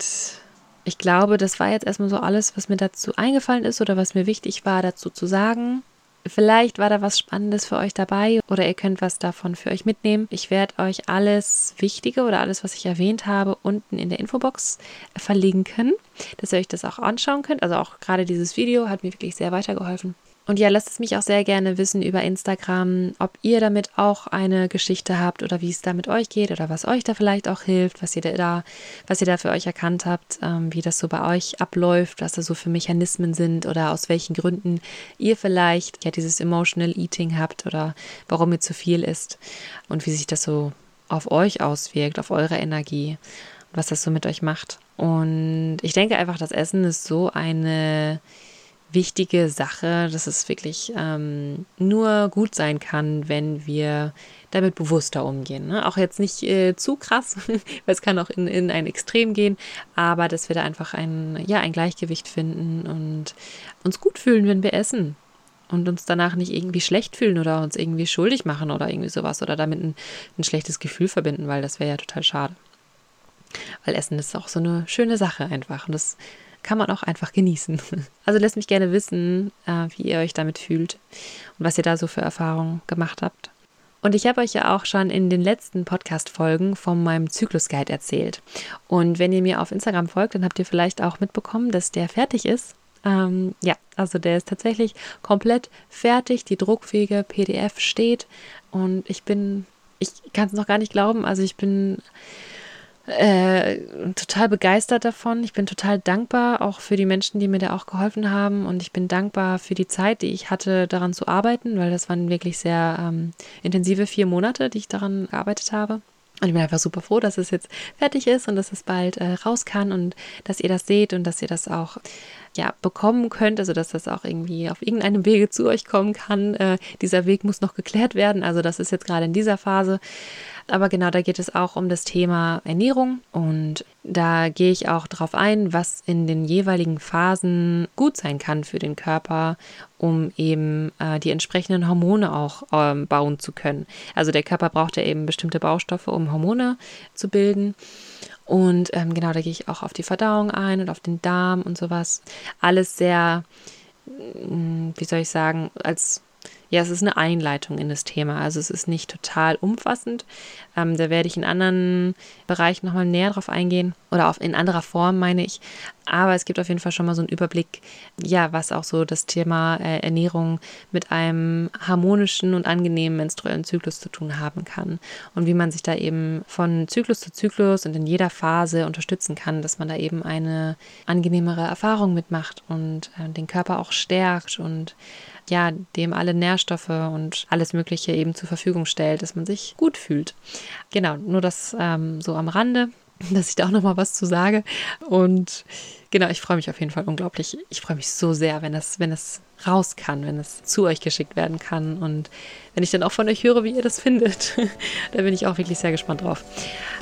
ich glaube, das war jetzt erstmal so alles, was mir dazu eingefallen ist oder was mir wichtig war, dazu zu sagen. Vielleicht war da was Spannendes für euch dabei oder ihr könnt was davon für euch mitnehmen. Ich werde euch alles Wichtige oder alles, was ich erwähnt habe, unten in der Infobox verlinken, dass ihr euch das auch anschauen könnt. Also auch gerade dieses Video hat mir wirklich sehr weitergeholfen. Und ja, lasst es mich auch sehr gerne wissen über Instagram, ob ihr damit auch eine Geschichte habt oder wie es da mit euch geht oder was euch da vielleicht auch hilft, was ihr da, was ihr da für euch erkannt habt, ähm, wie das so bei euch abläuft, was da so für Mechanismen sind oder aus welchen Gründen ihr vielleicht ja dieses Emotional Eating habt oder warum ihr zu viel isst und wie sich das so auf euch auswirkt, auf eure Energie was das so mit euch macht. Und ich denke einfach, das Essen ist so eine wichtige Sache, dass es wirklich ähm, nur gut sein kann, wenn wir damit bewusster umgehen. Ne? Auch jetzt nicht äh, zu krass, weil es kann auch in, in ein Extrem gehen, aber dass wir da einfach ein, ja, ein Gleichgewicht finden und uns gut fühlen, wenn wir essen und uns danach nicht irgendwie schlecht fühlen oder uns irgendwie schuldig machen oder irgendwie sowas oder damit ein, ein schlechtes Gefühl verbinden, weil das wäre ja total schade. Weil Essen ist auch so eine schöne Sache einfach und das kann man auch einfach genießen. Also lasst mich gerne wissen, äh, wie ihr euch damit fühlt und was ihr da so für Erfahrungen gemacht habt. Und ich habe euch ja auch schon in den letzten Podcast-Folgen von meinem Zyklus-Guide erzählt. Und wenn ihr mir auf Instagram folgt, dann habt ihr vielleicht auch mitbekommen, dass der fertig ist. Ähm, ja, also der ist tatsächlich komplett fertig. Die druckfähige PDF steht. Und ich bin, ich kann es noch gar nicht glauben. Also ich bin äh, total begeistert davon. Ich bin total dankbar auch für die Menschen, die mir da auch geholfen haben. Und ich bin dankbar für die Zeit, die ich hatte, daran zu arbeiten, weil das waren wirklich sehr ähm, intensive vier Monate, die ich daran gearbeitet habe. Und ich bin einfach super froh, dass es jetzt fertig ist und dass es bald äh, raus kann und dass ihr das seht und dass ihr das auch ja, bekommen könnt, also dass das auch irgendwie auf irgendeinem Wege zu euch kommen kann. Äh, dieser Weg muss noch geklärt werden, also das ist jetzt gerade in dieser Phase. Aber genau, da geht es auch um das Thema Ernährung und da gehe ich auch darauf ein, was in den jeweiligen Phasen gut sein kann für den Körper, um eben äh, die entsprechenden Hormone auch ähm, bauen zu können. Also der Körper braucht ja eben bestimmte Baustoffe, um Hormone zu bilden. Und ähm, genau, da gehe ich auch auf die Verdauung ein und auf den Darm und sowas. Alles sehr, mm, wie soll ich sagen, als ja, es ist eine Einleitung in das Thema. Also es ist nicht total umfassend. Ähm, da werde ich in anderen Bereichen nochmal näher drauf eingehen oder auf, in anderer Form, meine ich. Aber es gibt auf jeden Fall schon mal so einen Überblick, ja, was auch so das Thema äh, Ernährung mit einem harmonischen und angenehmen menstruellen Zyklus zu tun haben kann. Und wie man sich da eben von Zyklus zu Zyklus und in jeder Phase unterstützen kann, dass man da eben eine angenehmere Erfahrung mitmacht und äh, den Körper auch stärkt und ja, dem alle Nährstoffe und alles Mögliche eben zur Verfügung stellt, dass man sich gut fühlt. Genau, nur das ähm, so am Rande, dass ich da auch nochmal was zu sage. Und genau, ich freue mich auf jeden Fall unglaublich. Ich freue mich so sehr, wenn das, wenn das raus kann, wenn es zu euch geschickt werden kann und wenn ich dann auch von euch höre, wie ihr das findet. da bin ich auch wirklich sehr gespannt drauf.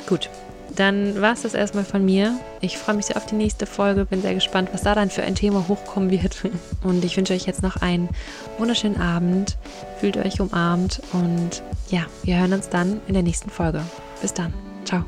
Gut, dann war es das erstmal von mir. Ich freue mich sehr auf die nächste Folge, bin sehr gespannt, was da dann für ein Thema hochkommen wird. Und ich wünsche euch jetzt noch einen wunderschönen Abend. Fühlt euch umarmt und ja, wir hören uns dann in der nächsten Folge. Bis dann. Ciao.